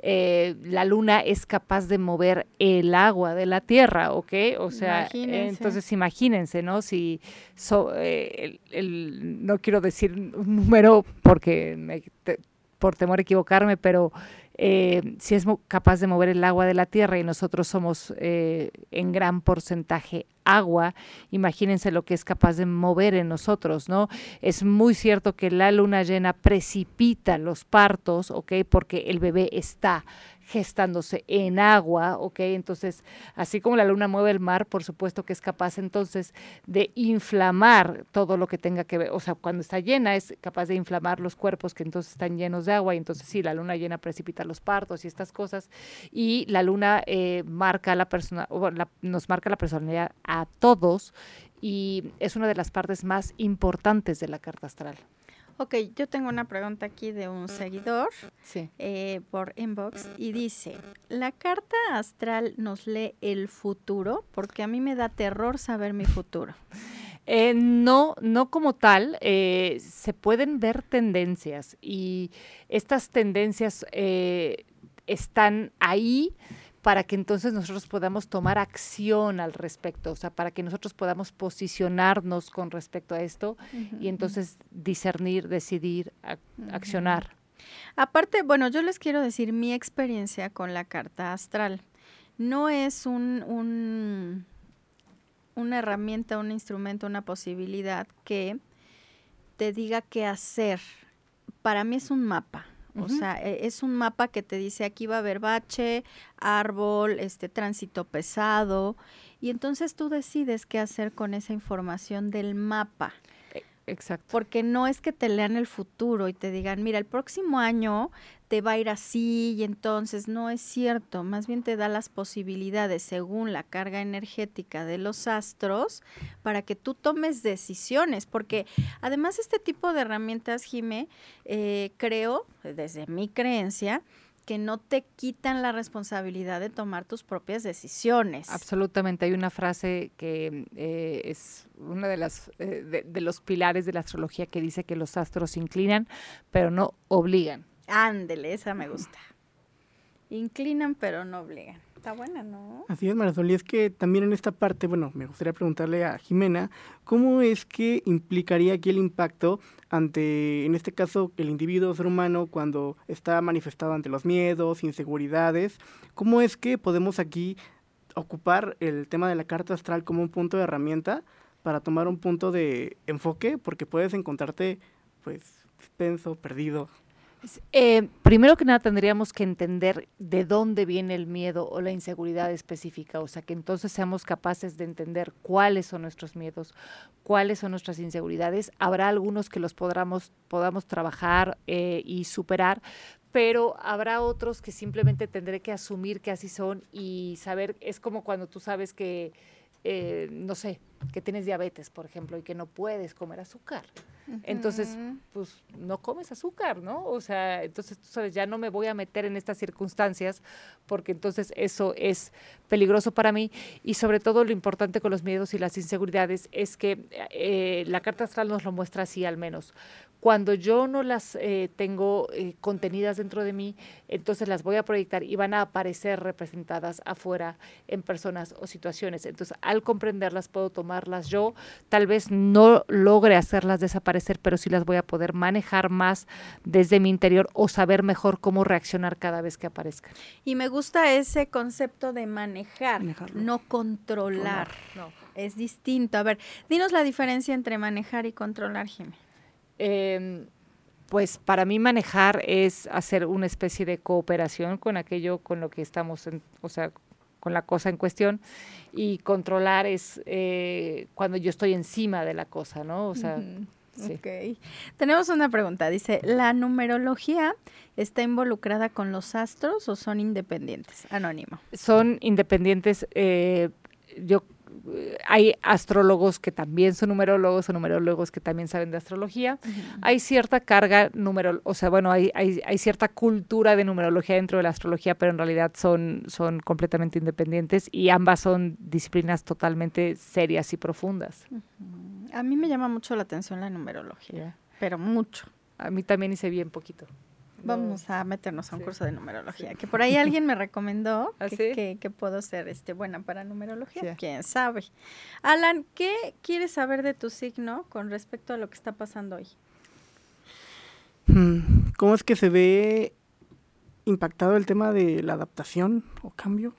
Eh, la luna es capaz de mover el agua de la tierra, ¿ok? O sea, Imagínense. entonces imagínense, ¿no? Si so- eh, el- el- no quiero decir un número porque me- te- por temor a equivocarme, pero eh, si es capaz de mover el agua de la tierra y nosotros somos eh, en gran porcentaje agua, imagínense lo que es capaz de mover en nosotros, ¿no? Es muy cierto que la luna llena precipita los partos, ¿ok? Porque el bebé está gestándose en agua, ¿ok? Entonces, así como la luna mueve el mar, por supuesto que es capaz entonces de inflamar todo lo que tenga que ver, o sea, cuando está llena es capaz de inflamar los cuerpos que entonces están llenos de agua y entonces sí, la luna llena precipita los partos y estas cosas y la luna eh, marca la persona, la- nos marca la personalidad a todos y es una de las partes más importantes de la carta astral. Ok, yo tengo una pregunta aquí de un seguidor Sí. eh, por inbox y dice, ¿la carta astral nos lee el futuro? Porque a mí me da terror saber mi futuro. Eh, no, no como tal, eh, se pueden ver tendencias y estas tendencias eh, están ahí para que entonces nosotros podamos tomar acción al respecto, o sea, para que nosotros podamos posicionarnos con respecto a esto y entonces discernir, decidir, ac- accionar. Aparte, bueno, yo les quiero decir mi experiencia con la carta astral. No es un, un- una herramienta, un instrumento, una posibilidad que te diga qué hacer. Para mí es un mapa. O sea, e- es un mapa que te dice aquí va a haber bache, árbol, este tránsito pesado, y entonces tú decides qué hacer con esa información del mapa Exacto. porque no es que te lean el futuro y te digan, mira, el próximo año te va a ir así y entonces no es cierto, más bien te da las posibilidades según la carga energética de los astros para que tú tomes decisiones, porque además este tipo de herramientas, Jime, eh, creo, desde mi creencia, que no te quitan la responsabilidad de tomar tus propias decisiones. Absolutamente. Hay una frase que eh, es una de las eh, de, los pilares de la astrología que dice que los astros inclinan, pero no obligan. Ándele, esa me gusta. Inclinan pero no obligan. Está buena, ¿no? Así es, Marisol. Y es que también en esta parte, bueno, me gustaría preguntarle a Jimena, ¿cómo es que implicaría aquí el impacto ante, en este caso, el individuo ser humano cuando está manifestado ante los miedos, inseguridades? ¿Cómo es que podemos aquí ocupar el tema de la carta astral como un punto de herramienta para tomar un punto de enfoque? Porque puedes encontrarte, pues, dispenso, perdido. Eh, primero que nada tendríamos que entender de dónde viene el miedo o la inseguridad específica, o sea, que entonces seamos capaces de entender cuáles son nuestros miedos, cuáles son nuestras inseguridades. Habrá algunos que los podamos, podamos trabajar eh, y superar, pero habrá otros que simplemente tendré que asumir que así son y saber, es como cuando tú sabes que, eh, no sé, que tienes diabetes, por ejemplo, y que no puedes comer azúcar. Entonces, pues no comes azúcar, ¿no? O sea, entonces tú sabes, ya no me voy a meter en estas circunstancias porque entonces eso es peligroso para mí y sobre todo lo importante con los miedos y las inseguridades es que eh, la carta astral nos lo muestra así al menos. Cuando yo no las eh, tengo eh, contenidas dentro de mí, entonces las voy a proyectar y van a aparecer representadas afuera en personas o situaciones. Entonces, al comprenderlas, puedo tomarlas yo. Tal vez no logre hacerlas desaparecer, pero sí las voy a poder manejar más desde mi interior o saber mejor cómo reaccionar cada vez que aparezcan. Y me gusta ese concepto de manejar, Manejarlo. no controlar. No. Es distinto. A ver, dinos la diferencia entre manejar y controlar, Jiménez. Eh, pues para mí manejar es hacer una especie de cooperación con aquello con lo que estamos, en, o sea, con la cosa en cuestión y controlar es eh, cuando yo estoy encima de la cosa, ¿no? O sea, sí. Ok. Tenemos una pregunta. Dice, ¿la numerología está involucrada con los astros o son independientes? Anónimo. son independientes. eh, yo hay astrólogos que también son numerólogos o numerólogos que también saben de astrología. Hay cierta carga numero, o sea, bueno, hay, hay, hay cierta cultura de numerología dentro de la astrología, pero en realidad son, son completamente independientes y ambas son disciplinas totalmente serias y profundas. A mí me llama mucho la atención la numerología, pero mucho. A mí también hice bien poquito. Vamos a meternos a un Sí. curso de numerología. Que por ahí alguien me recomendó ¿Ah, que, sí? que- que puedo ser este, buena para numerología. Sí. Quién sabe. Alan, ¿qué quieres saber de tu signo con respecto a lo que está pasando hoy? Hmm, ¿Cómo es que se ve impactado el tema de la adaptación o cambio?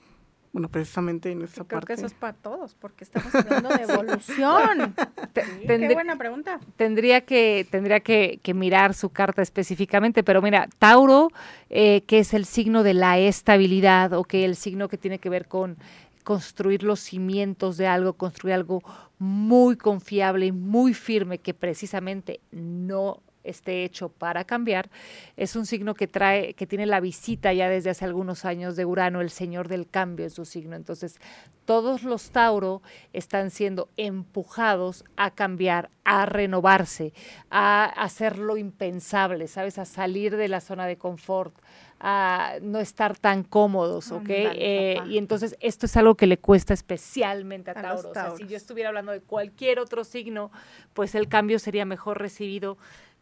Bueno, precisamente en esta Creo parte. que eso es para todos, porque estamos hablando de evolución. Qué buena pregunta. tendría que tendría que, que mirar su carta específicamente, pero mira, Tauro, eh, que es el signo de la estabilidad, o que el signo que tiene que ver con construir los cimientos de algo, construir algo muy confiable y muy firme que precisamente no esté hecho para cambiar, es un signo que trae, que tiene la visita ya desde hace algunos años de Urano, el señor del cambio en su signo. Entonces, todos los Tauro están siendo empujados a cambiar, a renovarse, a hacer lo impensable, ¿sabes? A salir de la zona de confort, a no estar tan cómodos, ¿ok? Eh, y entonces esto es algo que le cuesta especialmente a, A Tauro. O sea, si yo estuviera hablando de cualquier otro signo, pues el cambio sería mejor recibido,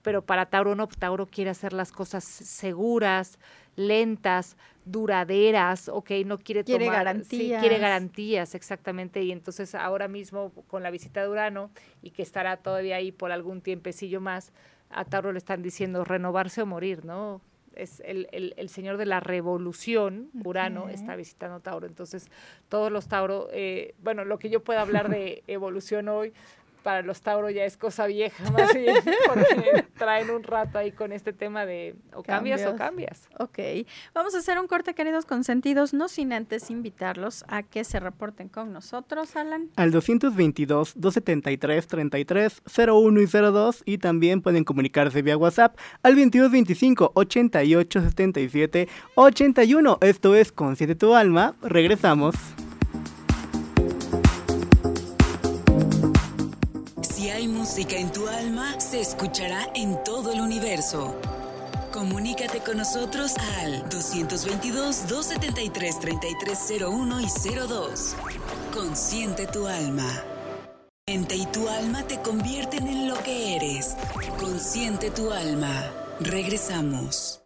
pero para Tauro no, Tauro quiere hacer las cosas seguras, lentas, duraderas, ok, no quiere Quiere tomar, sí, garantías. quiere garantías, exactamente, y entonces ahora mismo con la visita de Urano y que estará todavía ahí por algún tiempecillo más, a Tauro le están diciendo renovarse o morir, ¿no? Es el, el- el señor de la revolución, Urano, Ok. está visitando Tauro. Entonces, todos los Tauro, eh, bueno, lo que yo pueda hablar de evolución hoy, para los Tauro ya es cosa vieja, más bien, porque traen un rato ahí con este tema de o cambias o cambias. Ok, vamos a hacer un corte, queridos consentidos, no sin antes invitarlos a que se reporten con nosotros, Alan. Al 222-273-3301 y 02 y también pueden comunicarse vía WhatsApp al 2225-8877-81. Esto es Consciente tu alma. Regresamos. Música en tu alma, se escuchará en todo el universo. Comunícate con nosotros al 222-273-3301 y 02. Consciente tu alma. Mente y tu alma te convierten en lo que eres. Consciente tu alma. Regresamos.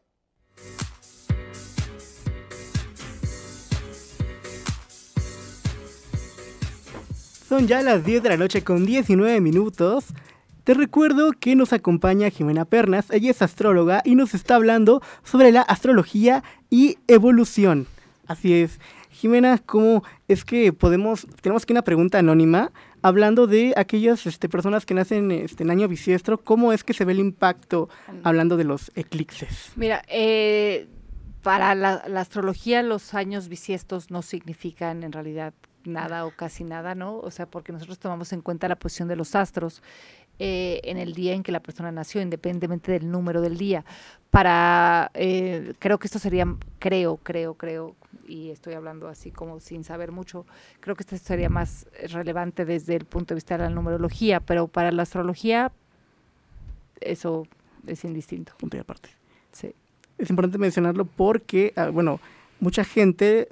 Son ya las 10 de la noche con 19 minutos. Te recuerdo que nos acompaña Jimena Pernas, ella es astróloga y nos está hablando sobre la astrología y evolución. Así es, Jimena, ¿cómo es que podemos, tenemos aquí una pregunta anónima, hablando de aquellas este, personas que nacen este, en año bisiestro, ¿cómo es que se ve el impacto hablando de los eclipses? Mira, eh, para la, la astrología los años bisiestos no significan en realidad nada o casi nada, ¿no? O sea, porque nosotros tomamos en cuenta la posición de los astros eh, en el día en que la persona nació, independientemente del número del día. Para, eh, creo que esto sería, creo, creo, creo, y estoy hablando así como sin saber mucho, creo que esto sería más relevante desde el punto de vista de la numerología, pero para la astrología eso es indistinto. Punto y aparte. Sí. Es importante mencionarlo porque, ah, bueno, mucha gente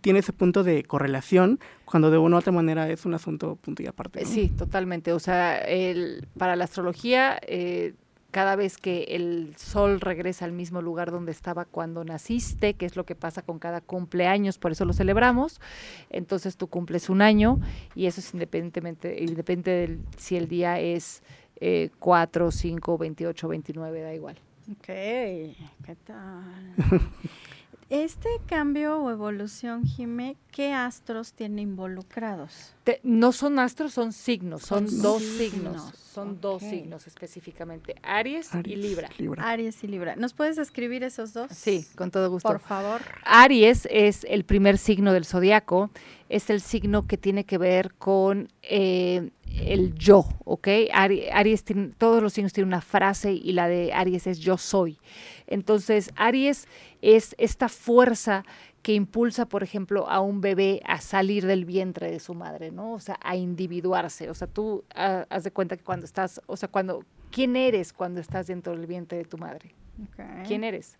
tiene ese punto de correlación cuando de una u otra manera es un asunto punto y aparte. ¿no? Sí, totalmente. O sea, el, para la astrología, eh, cada vez que el sol regresa al mismo lugar donde estaba cuando naciste, que es lo que pasa con cada cumpleaños, por eso lo celebramos, entonces tú cumples un año y eso es independientemente, independiente del si el día es eh, 4, 5, 28, 29, da igual. Ok, ¿qué tal? Este cambio o evolución, Jime, ¿qué astros tiene involucrados? Te- no son astros, son signos, son, Son dos signos, signos, son dos signos específicamente, Aries, y Aries, Libra. Libra. Aries y Libra. ¿Nos puedes escribir esos dos? Sí, con todo gusto. Por favor. Aries es el primer signo del zodiaco, es el signo que tiene que ver con eh, el yo, ¿ok? Ari- Aries, tiene- todos los signos tienen una frase y la de Aries es yo soy. Entonces, Aries es esta fuerza que impulsa, por ejemplo, a un bebé a salir del vientre de su madre, ¿no? O sea, a individuarse. O sea, tú ah, haz de cuenta que cuando estás, o sea, cuando, ¿quién eres cuando estás dentro del vientre de tu madre? ¿Quién eres?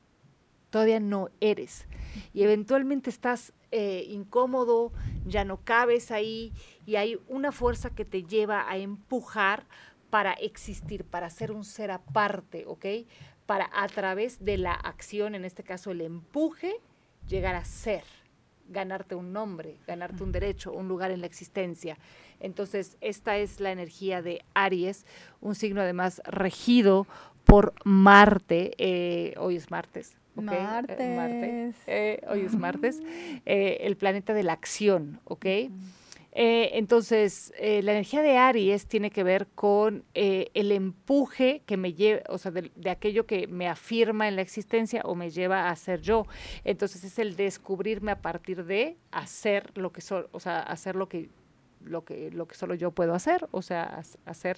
Todavía no eres. Y eventualmente estás eh, incómodo, ya no cabes ahí y hay una fuerza que te lleva a empujar para existir, para ser un ser aparte, ¿ok? Para a través de la acción, en este caso el empuje, llegar a ser, ganarte un nombre, ganarte un derecho, un lugar en la existencia. Entonces, esta es la energía de Aries, un signo además regido por Marte. eh, hoy es martes. Eh, Marte, Martes. eh, hoy es martes. eh, el planeta de la acción, ¿ok? Eh, entonces, eh, la energía de Aries tiene que ver con eh, el empuje que me lleva, o sea, de, de aquello que me afirma en la existencia o me lleva a ser yo. Entonces, es el descubrirme a partir de hacer lo que so- o sea, hacer lo que lo que lo que solo yo puedo hacer, o sea, hacer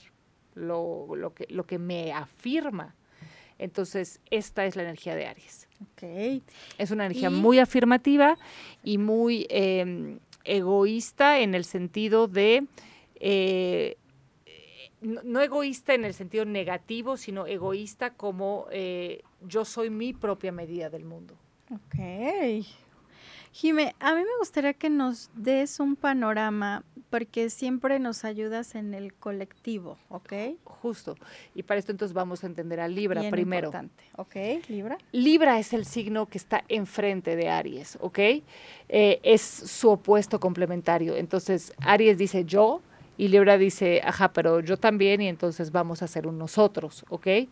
lo, lo que lo que me afirma. Entonces, esta es la energía de Aries. Es una energía Y- muy afirmativa y muy eh, egoísta en el sentido de, eh, no, egoísta en el sentido negativo, sino egoísta como eh, yo soy mi propia medida del mundo. Ok. Jime, a mí me gustaría que nos des un panorama, porque siempre nos ayudas en el colectivo, ¿ok? Justo. Y para esto entonces vamos a entender a Libra Bien primero. importante. Ok, Libra. Libra es el signo que está enfrente de Aries, ¿ok? Eh, es su opuesto complementario. Entonces, Aries dice yo y Libra dice, ajá, pero yo también y entonces vamos a ser un nosotros, ¿ok? Eh,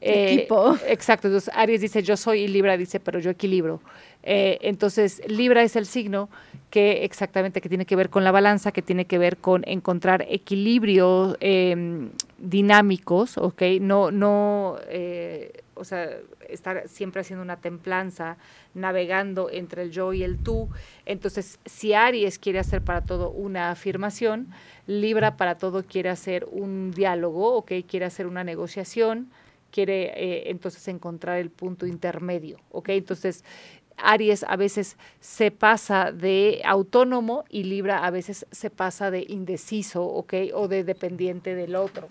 Equipo. Exacto, entonces Aries dice yo soy y Libra dice, pero yo equilibro. Eh, entonces, Libra es el signo que exactamente que tiene que ver con la balanza, que tiene que ver con encontrar equilibrios eh, dinámicos, ¿ok? No, no, eh, o sea, estar siempre haciendo una templanza, navegando entre el yo y el tú. Entonces, si Aries quiere hacer para todo una afirmación, Libra para todo quiere hacer un diálogo, ¿ok? Quiere hacer una negociación, quiere eh, entonces encontrar el punto intermedio, ¿ok? Entonces, Aries a veces se pasa de autónomo y Libra a veces se pasa de indeciso, ¿ok? O de dependiente del otro.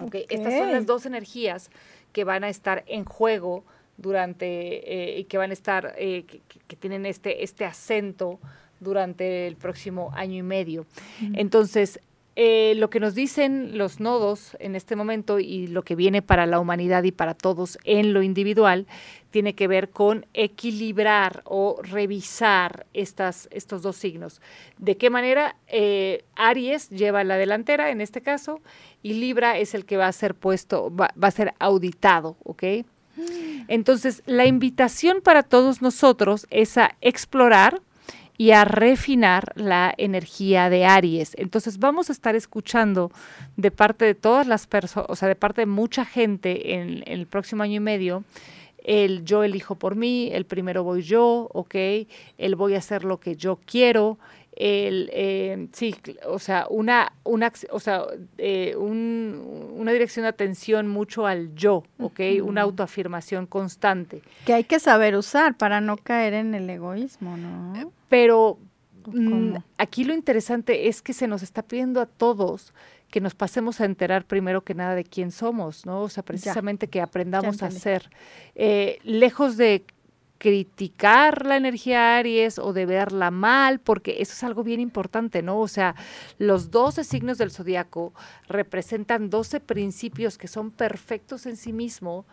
¿ok? Estas son las dos energías que van a estar en juego durante eh, y que van a estar, eh, que, que- que tienen este, este acento durante el próximo año y medio. Entonces, eh, lo que nos dicen los nodos en este momento y lo que viene para la humanidad y para todos en lo individual tiene que ver con equilibrar o revisar estas, estos dos signos. ¿De qué manera? Eh, Aries lleva la delantera en este caso y Libra es el que va a ser puesto, va, va a ser auditado, ¿ok? Entonces, la invitación para todos nosotros es a explorar y a refinar la energía de Aries. Entonces vamos a estar escuchando de parte de todas las personas, o sea, de parte de mucha gente en, el próximo año y medio, el yo elijo por mí, el primero voy yo, ok, el voy a hacer lo que yo quiero, el, eh, sí, o sea, una, una, o sea, eh, un- una dirección de atención mucho al yo, ok, una autoafirmación constante. Que hay que saber usar para no caer en el egoísmo, ¿no? Pero ¿O mm, aquí lo interesante es que se nos está pidiendo a todos que nos pasemos a enterar primero que nada de quién somos, ¿no? O sea, precisamente que aprendamos a ser. Eh, lejos de criticar la energía Aries o de verla mal, porque eso es algo bien importante, ¿no? O sea, los 12 signos del zodiaco representan 12 principios que son perfectos en sí mismo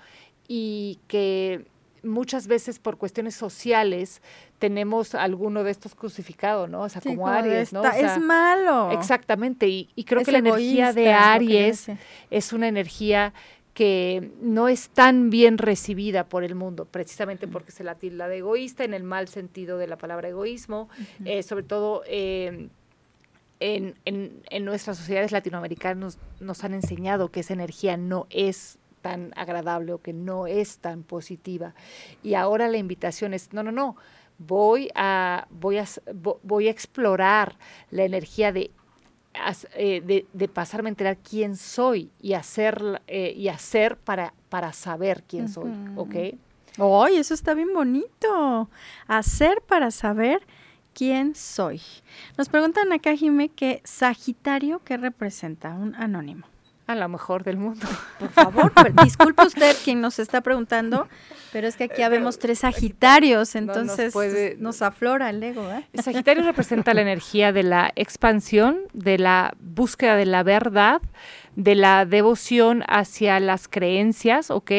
y que muchas veces por cuestiones sociales tenemos alguno de estos crucificado, ¿no? O sea, Sí, como Aries, ¿no? O esta- sea, es malo. Exactamente, y, y creo Es que la energía de Aries es una energía que no es tan bien recibida por el mundo, precisamente porque se la tilda de egoísta en el mal sentido de la palabra egoísmo, eh, sobre todo eh, en, en- en nuestras sociedades latinoamericanas nos han enseñado que esa energía no es tan agradable o que no es tan positiva. Y ahora la invitación es, no, no, no, voy a, voy a, voy a explorar la energía de, eh, de, de pasarme a enterar quién soy y hacer, eh, y hacer para, para saber quién soy, ¿ok? ¡Ay, eso está bien bonito! Hacer para saber quién soy. Nos preguntan acá, Jime, que Sagitario, ¿qué representa? Un anónimo. A lo mejor del mundo. Por favor, disculpe usted quien nos está preguntando, pero es que aquí habemos tres Sagitarios, no nos entonces puede- nos aflora el ego, ¿eh? Sagitario representa la energía de la expansión, de la búsqueda de la verdad, de la devoción hacia las creencias, ¿ok?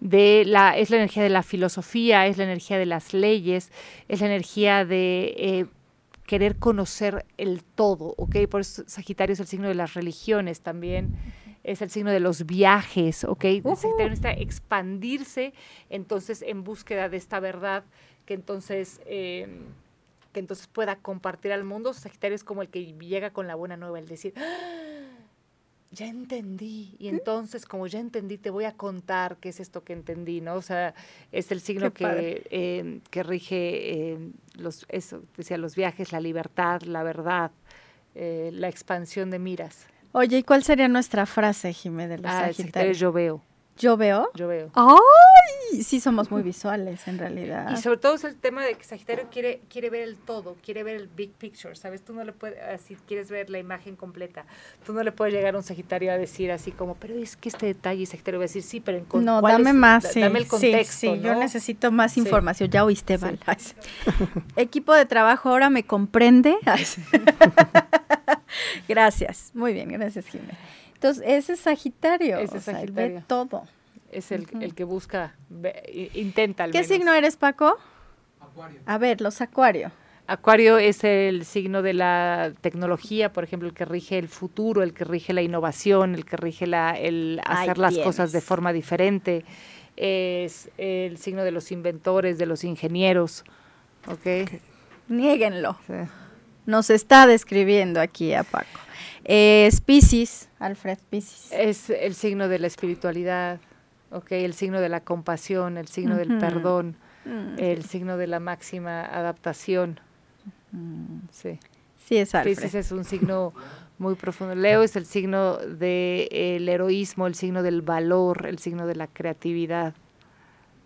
De la, es la energía de la filosofía, es la energía de las leyes, es la energía de eh, querer conocer el todo, ¿ok? Por eso Sagitario es el signo de las religiones también, es el signo de los viajes, ¿ok? Sagitario necesita expandirse, entonces, en búsqueda de esta verdad, que entonces... eh, que entonces pueda compartir al mundo. Sagitario es como el que llega con la buena nueva, el decir, "Ah, ya entendí. Y entonces, como ya entendí, te voy a contar qué es esto que entendí, ¿no? O sea, es el signo que, eh, que rige eh, los, eso, decía, los viajes, la libertad, la verdad, eh, la expansión de miras. Oye, ¿y cuál sería nuestra frase, Jime, de los Ah, Sagitarios? yo veo, ¿Yo veo? yo veo. ¡Ay! Sí, somos muy visuales, en realidad. Y sobre todo es el tema de que Sagitario quiere, quiere ver el todo, quiere ver el big picture, ¿sabes? Tú no le puedes, así quieres ver la imagen completa, tú no le puedes llegar a un Sagitario a decir así como, pero es que este detalle, y Sagitario va a decir, sí, pero en con- No, ¿cuál dame es- más, da- sí. Dame el contexto, sí, yo ¿no? necesito más Sí. información. Ya oíste. Val. Sí. Equipo de trabajo ahora me comprende. Gracias. Muy bien, gracias, Jimé. Entonces, ese es Sagitario. Ese o es sea, él Sagitario. ve todo. Es el, el que busca, ve- intenta al ¿Qué menos. signo eres, Paco? A ver, los Acuario. Acuario es el signo de la tecnología, por ejemplo, el que rige el futuro, el que rige la innovación, el que rige la, el Ahí hacer las cosas de forma diferente. Es el signo de los inventores, de los ingenieros. ¿Ok? Niéguenlo. Sí. Nos está describiendo aquí a Paco. Es Piscis, Alfred Piscis. Es el signo de la espiritualidad, ¿ok? El signo de la compasión, el signo del perdón, Mm, el signo de la máxima adaptación. Sí. sí, es Alfred. Piscis es un signo muy profundo. Leo es el signo del heroísmo, el signo del valor, el signo de la creatividad.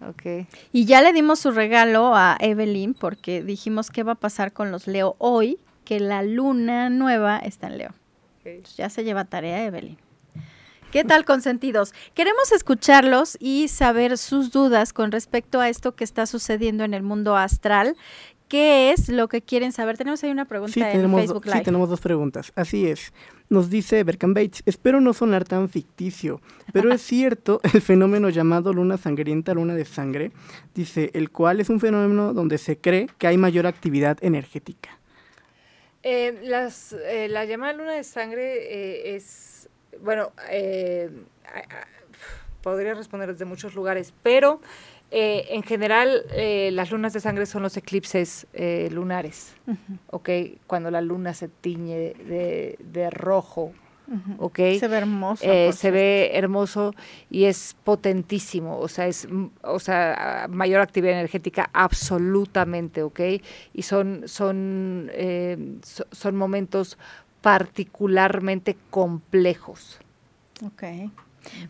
Ok. Y ya le dimos su regalo a Evelyn porque dijimos qué va a pasar con los Leo hoy, que la luna nueva está en Leo. Ya se lleva tarea Evelyn. ¿Qué tal, consentidos? Queremos escucharlos y saber sus dudas con respecto a esto que está sucediendo en el mundo astral. ¿Qué es lo que quieren saber? Tenemos ahí una pregunta Sí en tenemos, Facebook sí, Live. tenemos dos preguntas. Así es. Nos dice Berkan Bates, espero no sonar tan ficticio, pero es cierto el fenómeno llamado luna sangrienta, luna de sangre, dice, el cual es un fenómeno donde se cree que hay mayor actividad energética. Eh, las, eh, la llamada luna de sangre eh, es, bueno, eh, podría responder desde muchos lugares, pero eh, en general, eh, las lunas de sangre son los eclipses eh, lunares, ¿ok? Cuando la luna se tiñe de, de rojo, ¿ok? Se ve hermoso. Eh, se ve hermoso y es potentísimo, o sea, es, mm, o sea, mayor actividad energética absolutamente, ¿ok? Y son, son, eh, so- son momentos particularmente complejos. Ok.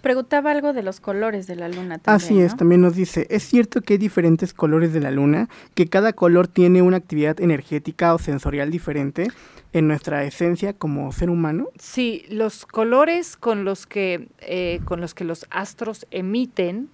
Preguntaba algo de los colores de la luna también. Así es, ¿no? también nos dice, es cierto que hay diferentes colores de la luna, que cada color tiene una actividad energética o sensorial diferente en nuestra esencia como ser humano. Sí, los colores con los que, eh, con los, que los astros emiten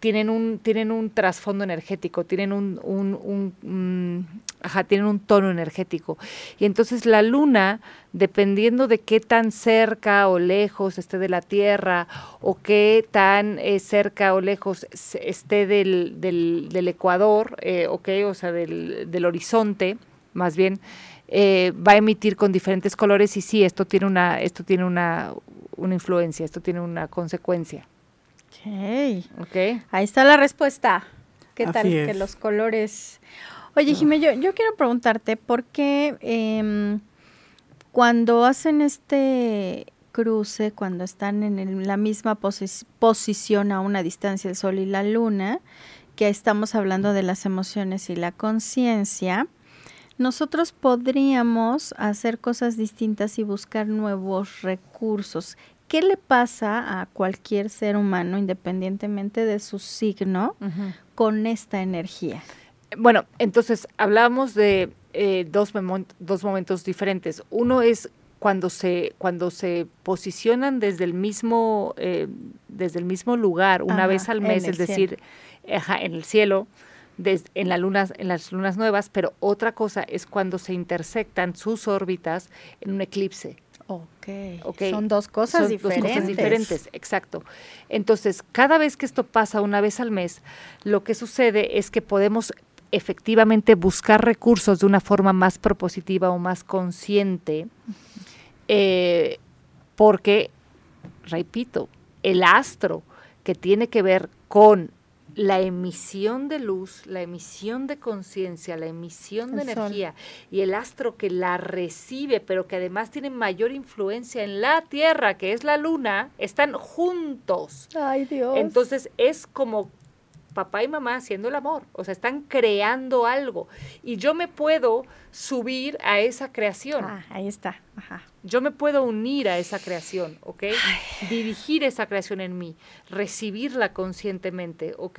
tienen un, tienen un trasfondo energético, tienen un, mm, tienen un tono energético. Y entonces la luna, dependiendo de qué tan cerca o lejos esté de la Tierra, o qué tan eh, cerca o lejos esté del, del, del Ecuador, eh, ok, o sea, del, del horizonte, más bien, eh, va a emitir con diferentes colores y sí, esto tiene una, esto tiene una, una influencia, esto tiene una consecuencia. Ok. ¿Ok? Ahí está la respuesta. ¿Qué Así tal es. que los colores... Oye, Jimé, yo, yo quiero preguntarte, ¿por qué em, cuando hacen este cruce, cuando están en el- la misma posi- posición a una distancia el Sol y la Luna, que estamos hablando de las emociones y la conciencia, nosotros podríamos hacer cosas distintas y buscar nuevos recursos. ¿Qué le pasa a cualquier ser humano, independientemente de su signo, con esta energía? Bueno, entonces hablamos de eh, dos, dos momentos diferentes. Uno es cuando se, cuando se posicionan desde el mismo, eh, desde el mismo lugar una Ajá, vez al mes, es decir, ajá, en el cielo, des- en, la lunas, en las lunas nuevas, pero otra cosa es cuando se intersectan sus órbitas en un eclipse. Ok. Ok. Son dos cosas Son diferentes. Dos cosas diferentes, exacto. Entonces, cada vez que esto pasa una vez al mes, lo que sucede es que podemos efectivamente buscar recursos de una forma más propositiva o más consciente, eh, porque, repito, el astro que tiene que ver con la emisión de luz, la emisión de conciencia, la emisión de El sol. energía y el astro que la recibe, pero que además tiene mayor influencia en la Tierra, que es la Luna, están juntos. Ay, Dios. Entonces es como papá y mamá haciendo el amor, o sea, están creando algo y yo me puedo subir a esa creación. Ah, ahí está. Ajá. Yo me puedo unir a esa creación, ¿ok? Dirigir esa creación en mí, recibirla conscientemente, ¿ok?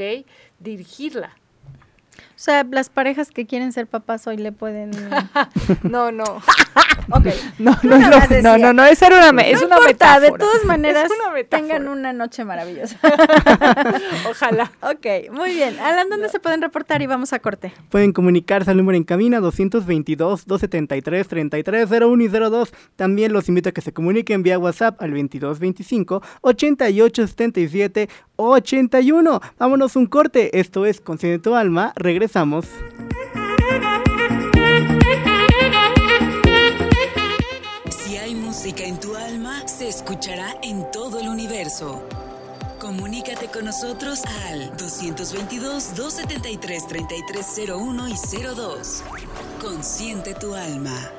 Dirigirla. O sea, las parejas que quieren ser papás hoy le pueden... No, no. ok. No, no lo- no, no, no, esa era una, me- es no una importa, de todas maneras, una tengan una noche maravillosa. Ojalá. ok, muy bien. Alan, ¿dónde se pueden reportar? Y vamos a corte. Pueden comunicarse al número en cabina 222-273-3301 y 02. También los invito a que se comuniquen vía WhatsApp al 2225-8877-81. Vámonos un corte. Esto es Consciente tu Alma. Regresamos. Si hay música en tu alma, se escuchará en todo el universo. Comunícate con nosotros al 222-273-3301 y 02. Consciente tu alma.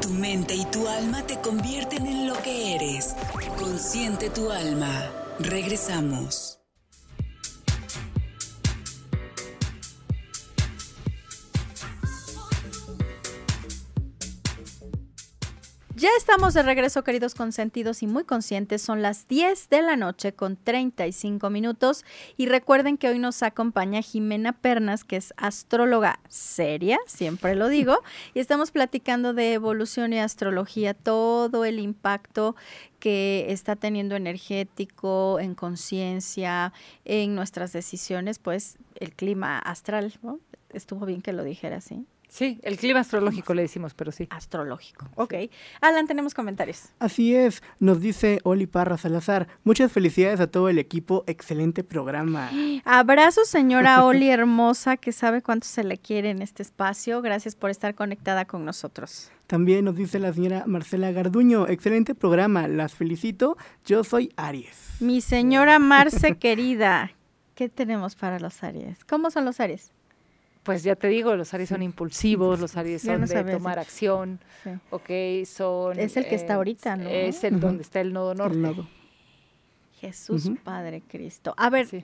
Tu mente y tu alma te convierten en lo que eres. Consciente tu alma. Regresamos. Ya estamos de regreso, queridos consentidos y muy conscientes. Son las 10 de la noche con 35 minutos. Y recuerden que hoy nos acompaña Jimena Pernas, que es astróloga seria, siempre lo digo. Y estamos platicando de evolución y astrología, todo el impacto que está teniendo energético, en conciencia, en nuestras decisiones, pues el clima astral, ¿no? Estuvo bien que lo dijera así. Sí, el clima astrológico le decimos, pero sí. Astrológico. Ok. Alan, tenemos comentarios. Así es, nos dice Oli Parra Salazar. Muchas felicidades a todo el equipo. Excelente programa. Abrazo, señora Oli hermosa, que sabe cuánto se le quiere en este espacio. Gracias por estar conectada con nosotros. También nos dice la señora Marcela Garduño. Excelente programa. Las felicito. Yo soy Aries. Mi señora Marce querida, ¿Qué tenemos para los Aries? ¿Cómo son los Aries? Pues ya te digo, los Aries son impulsivos, los Aries Ya son de tomar acción, Sí. ok, son... Es el que está ahorita, ¿no? Es el donde está el nodo norte. El nodo. Jesús. Padre Cristo. A ver, Sí.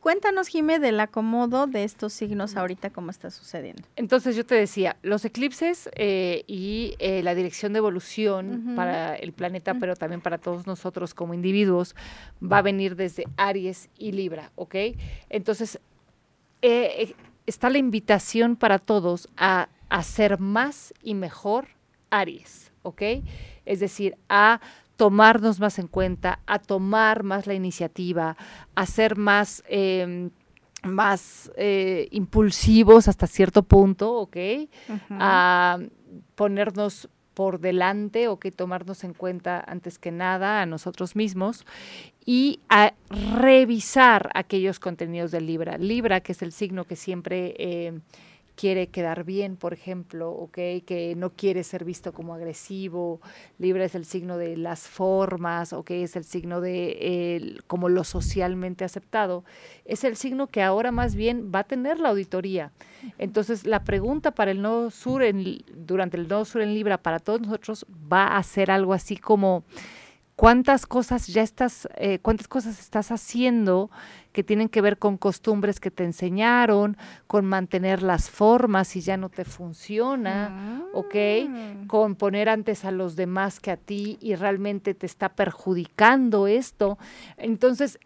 cuéntanos, Jime, del acomodo de estos signos ahorita, cómo está sucediendo. Entonces yo te decía, los eclipses eh, y eh, la dirección de evolución para el planeta, pero también para todos nosotros como individuos, va a venir desde Aries y Libra, ¿ok? Entonces, eh, eh, está la invitación para todos a hacer más y mejor Aries, ¿ok? Es decir, a tomarnos más en cuenta, a tomar más la iniciativa, a ser más... em, más eh, impulsivos hasta cierto punto, ¿ok? A ponernos por delante, ¿ok? Tomarnos en cuenta antes que nada a nosotros mismos y a revisar aquellos contenidos de Libra. Libra, que es el signo que siempre eh, quiere quedar bien, por ejemplo, ¿ok? Que no quiere ser visto como agresivo. Libra es el signo de las formas, ¿ok? Es el signo de como lo socialmente aceptado. Es el signo que ahora más bien va a tener la auditoría. Entonces, la pregunta para el nodo sur, en, durante el nodo sur en Libra, para todos nosotros, va a ser algo así como cuántas cosas ya estás, eh, cuántas cosas estás haciendo que tienen que ver con costumbres que te enseñaron, con mantener las formas si ya no te funciona, ¿ok? Con poner antes a los demás que a ti y realmente te está perjudicando esto. Entonces,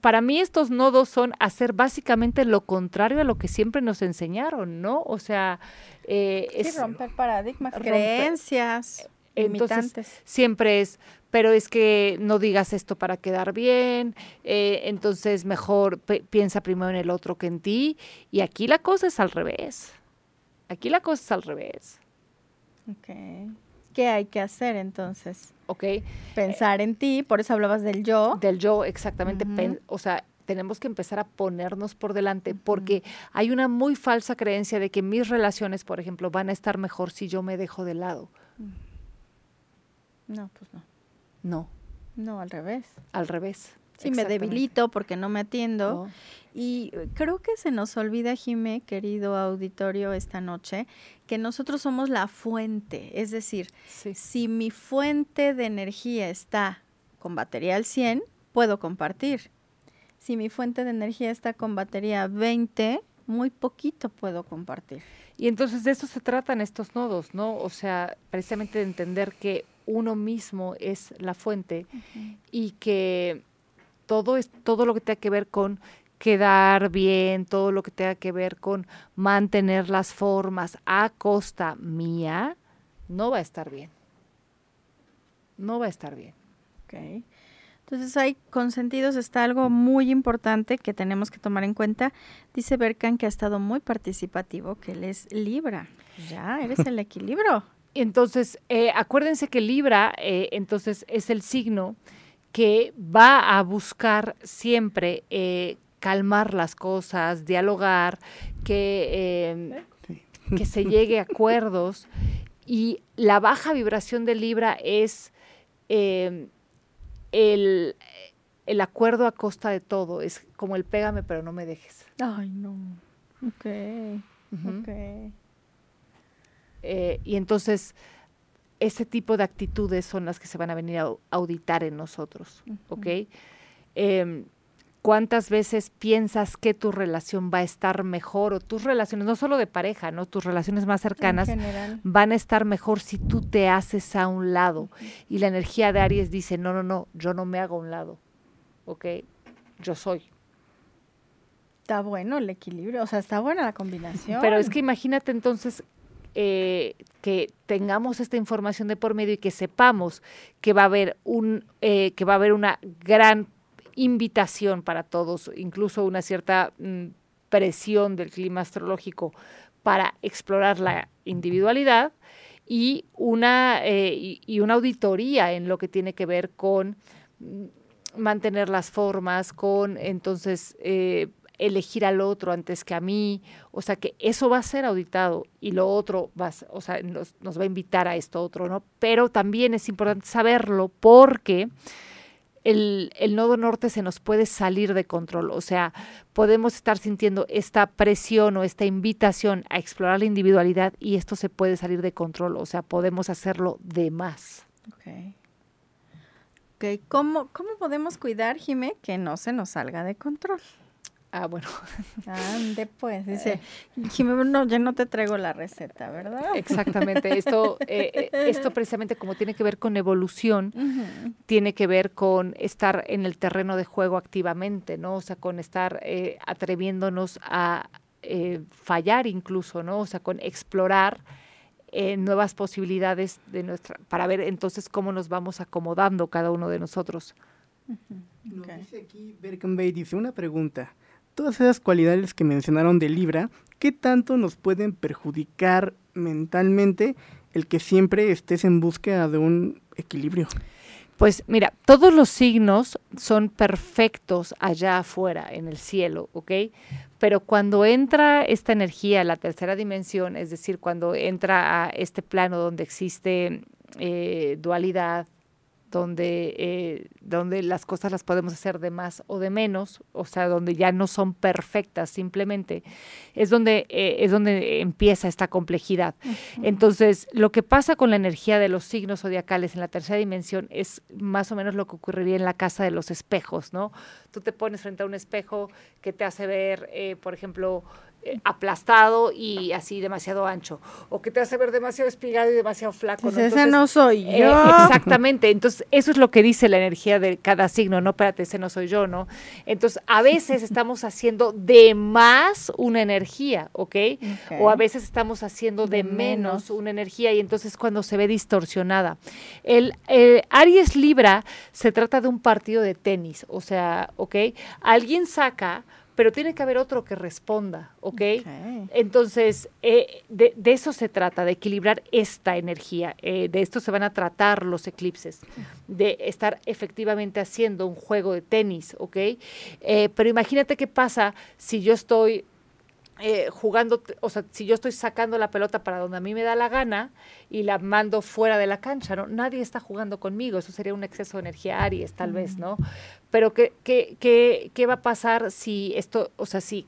para mí estos nodos son hacer básicamente lo contrario a lo que siempre nos enseñaron, ¿no? O sea, eh, Sí, es romper paradigmas, romper- creencias, Entonces, limitantes. siempre es, pero es que no digas esto para quedar bien, eh, entonces mejor piensa primero en el otro que en ti. Y aquí la cosa es al revés. Aquí la cosa es al revés, Ok. ¿Qué hay que hacer entonces? ¿ok? Pensar en ti, por eso hablabas del yo. Del yo, exactamente. O sea, tenemos que empezar a ponernos por delante porque hay una muy falsa creencia de que mis relaciones, por ejemplo, van a estar mejor si yo me dejo de lado. No, pues no. No, No, al revés. al revés. Si me debilito porque no me atiendo. No. Y eh, creo que se nos olvida, Jime, querido auditorio, esta noche, que nosotros somos la fuente. Es decir, Sí. si mi fuente de energía está con batería al 100, puedo compartir. Si mi fuente de energía está con batería 20, muy poquito puedo compartir. Y entonces de eso se tratan estos nodos, ¿no? O sea, precisamente de entender que uno mismo es la fuente y que todo es todo lo que tenga que ver con quedar bien, todo lo que tenga que ver con mantener las formas a costa mía, no va a estar bien. No va a estar bien. Ok. Entonces hay consentidos, está algo muy importante que tenemos que tomar en cuenta. Dice Berkan que ha estado muy participativo, que él es Libra. Ya, eres el equilibrio. Entonces, eh, acuérdense que Libra, eh, entonces, es el signo que va a buscar siempre eh, calmar las cosas, dialogar, que, eh, Sí. que se llegue a acuerdos. Y la baja vibración de Libra es eh, el, el acuerdo a costa de todo. Es como el pégame pero no me dejes. Ay, no. Ok, ok. Eh, y entonces, ese tipo de actitudes son las que se van a venir a au- auditar en nosotros, ¿ok? Em, ¿Cuántas veces piensas que tu relación va a estar mejor o tus relaciones, no solo de pareja, ¿no? Tus relaciones más cercanas van a estar mejor si tú te haces a un lado. Y la energía de Aries dice, no, no, no, yo no me hago a un lado, ¿ok? Yo soy. Está bueno el equilibrio, o sea, está buena la combinación. Pero es que imagínate entonces eh, que tengamos esta información de por medio y que sepamos que va a haber un eh, que va a haber una gran invitación para todos, incluso una cierta mm, presión del clima astrológico para explorar la individualidad y una eh, y, una auditoría en lo que tiene que ver con mm, mantener las formas, con entonces elegir al otro antes que a mí, o sea que eso va a ser auditado y lo otro va a, o sea, nos, va a invitar a esto otro, ¿no? Pero también es importante saberlo porque el, el, nodo norte se nos puede salir de control, o sea, podemos estar sintiendo esta presión o esta invitación a explorar la individualidad y esto se puede salir de control, o sea, podemos hacerlo de más. Okay. Okay. ¿Cómo, ¿Cómo podemos cuidar, Jimé, que no se nos salga de control? Ah, bueno. Ande pues, dice, Jimé, no, ya no te traigo la receta, ¿verdad? Exactamente, esto, eh, esto precisamente como tiene que ver con evolución, uh -huh. tiene que ver con estar en el terreno de juego activamente, ¿no? O sea, con estar eh, atreviéndonos a eh, fallar incluso, ¿no? O sea, con explorar eh, nuevas posibilidades de nuestra, para ver entonces cómo nos vamos acomodando cada uno de nosotros. Uh -huh. okay. Nos dice aquí Berkenbay, dice una pregunta todas esas cualidades que mencionaron de Libra, ¿qué tanto nos pueden perjudicar mentalmente el que siempre estés en búsqueda de un equilibrio? Pues mira, todos los signos son perfectos allá afuera, en el cielo, ¿ok? Pero cuando entra esta energía, la tercera dimensión, es decir, cuando entra a este plano donde existe eh, dualidad, donde, eh, donde las cosas las podemos hacer de más o de menos, o sea, donde ya no son perfectas simplemente, es donde, eh, es donde empieza esta complejidad. Uh -huh. Entonces, lo que pasa con la energía de los signos zodiacales en la tercera dimensión es más o menos lo que ocurriría en la casa de los espejos, ¿no? Tú te pones frente a un espejo que te hace ver, eh, por ejemplo, aplastado y así demasiado ancho, o que te hace ver demasiado espigado y demasiado flaco. Pues ¿no? Entonces, ese no soy yo. Eh, exactamente, entonces eso es lo que dice la energía de cada signo, no, espérate, ese no soy yo, ¿no? Entonces, a veces estamos haciendo de más una energía, ¿ok? okay. O a veces estamos haciendo de, menos una energía y entonces cuando se ve distorsionada. El, el Aries Libra se trata de un partido de tenis, o sea, ¿ok? Alguien saca pero tiene que haber otro que responda, ¿ok? okay. Entonces, eh, de, de, eso se trata, de equilibrar esta energía. Eh, de esto se van a tratar los eclipses, de estar efectivamente haciendo un juego de tenis, ¿ok? Eh, pero imagínate qué pasa si yo estoy eh, jugando, o sea, si yo estoy sacando la pelota para donde a mí me da la gana y la mando fuera de la cancha, ¿no? Nadie está jugando conmigo, eso sería un exceso de energía Aries, tal mm. vez, ¿no? Pero ¿qué, qué, qué, ¿qué va a pasar si esto, o sea, si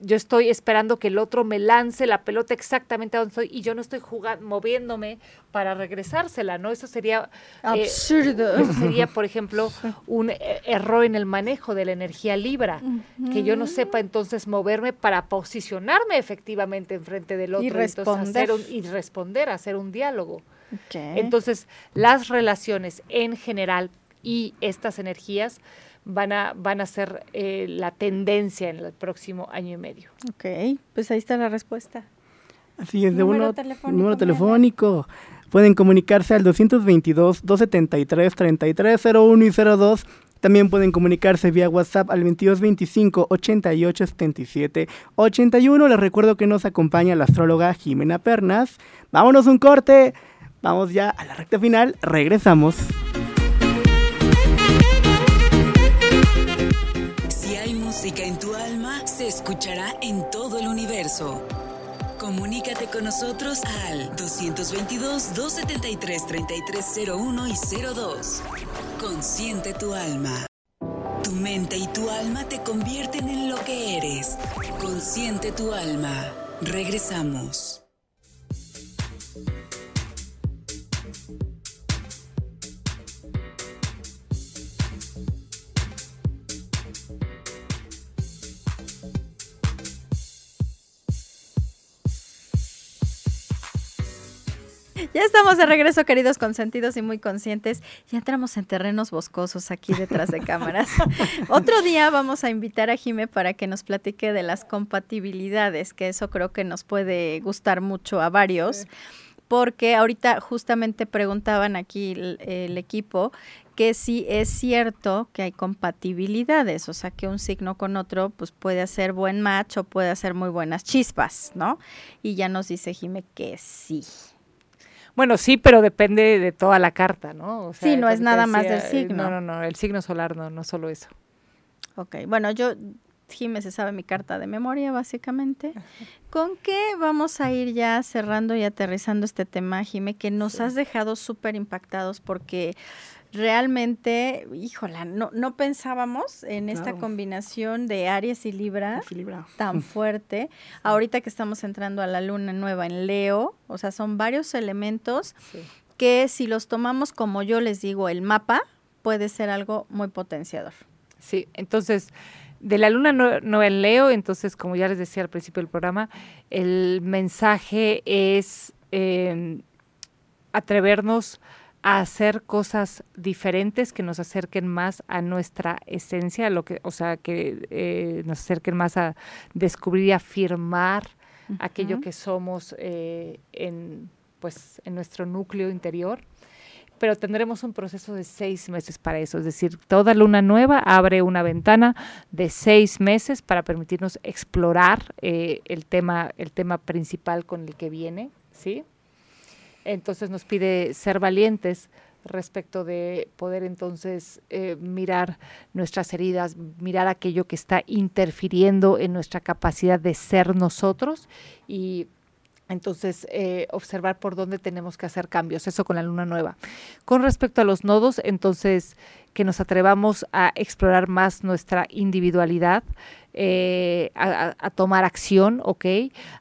yo estoy esperando que el otro me lance la pelota exactamente a donde estoy y yo no estoy jugando, moviéndome para regresársela, ¿no? Eso sería absurdo. Eh, eso sería, por ejemplo, un error en el manejo de la energía libra, uh -huh. que yo no sepa entonces moverme para posicionarme efectivamente enfrente del otro y responder, hacer un, y responder, hacer un diálogo. Okay. Entonces, las relaciones en general y estas energías van a, van a ser eh, la tendencia en el próximo año y medio. Ok, pues ahí está la respuesta. Así es, de número uno, telefónico. Número telefónico. Pueden comunicarse al 222-273-3301 y 02. También pueden comunicarse vía WhatsApp al 2225 88 77 81. Les recuerdo que nos acompaña la astróloga Jimena Pernas. Vámonos un corte. Vamos ya a la recta final. Regresamos. En tu alma se escuchará en todo el universo. Comunícate con nosotros al 222-273-3301 y 02. Consciente tu alma. Tu mente y tu alma te convierten en lo que eres. Consciente tu alma. Regresamos. Ya estamos de regreso, queridos consentidos y muy conscientes. Ya entramos en terrenos boscosos aquí detrás de cámaras. Otro día vamos a invitar a Jime para que nos platique de las compatibilidades, que eso creo que nos puede gustar mucho a varios. Porque ahorita justamente preguntaban aquí el, el equipo que sí es cierto que hay compatibilidades, o sea que un signo con otro pues puede hacer buen match o puede hacer muy buenas chispas, ¿no? Y ya nos dice Jime que sí. Bueno, sí, pero depende de toda la carta, ¿no? O sea, sí, no es nada decía, más del signo. No, no, no, el signo solar no, no solo eso. Ok, bueno, yo Jime se sabe mi carta de memoria, básicamente. ¿Con qué vamos a ir ya cerrando y aterrizando este tema, Jime, que nos has dejado súper impactados porque realmente, híjola, no, no pensábamos en esta combinación de Aries y Libra tan fuerte. Ahorita que estamos entrando a la luna nueva en Leo, o sea, son varios elementos Sí. que si los tomamos como yo les digo, el mapa, puede ser algo muy potenciador. Sí, entonces, de la luna no, no en Leo, entonces, como ya les decía al principio del programa, el mensaje es eh, atrevernos a hacer cosas diferentes que nos acerquen más a nuestra esencia, a lo que, o sea, que eh, nos acerquen más a descubrir y afirmar aquello que somos eh, en, pues, en nuestro núcleo interior pero tendremos un proceso de seis meses para eso. Es decir, toda luna nueva abre una ventana de seis meses para permitirnos explorar eh, el, tema, el tema principal con el que viene, ¿sí? Entonces nos pide ser valientes respecto de poder entonces eh, mirar nuestras heridas, mirar aquello que está interfiriendo en nuestra capacidad de ser nosotros y entonces, eh, observar por dónde tenemos que hacer cambios, eso con la luna nueva. Con respecto a los nodos, entonces, que nos atrevamos a explorar más nuestra individualidad, eh, a, tomar acción, ¿ok?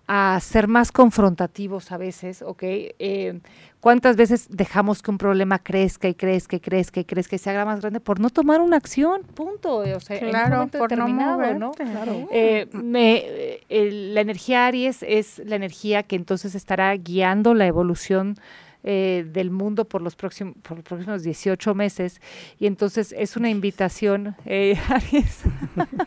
A ser más confrontativos a veces, ¿ok? Eh, ¿Cuántas veces dejamos que un problema crezca y crezca y crezca y crezca y se haga más grande por no tomar una acción? Punto. O sea, en un momento determinado, ¿no? Me, eh, la energía Aries es la energía que entonces estará guiando la evolución eh, del mundo por los, próximos, por los próximos 18 meses. Y entonces es una invitación, eh, Aries.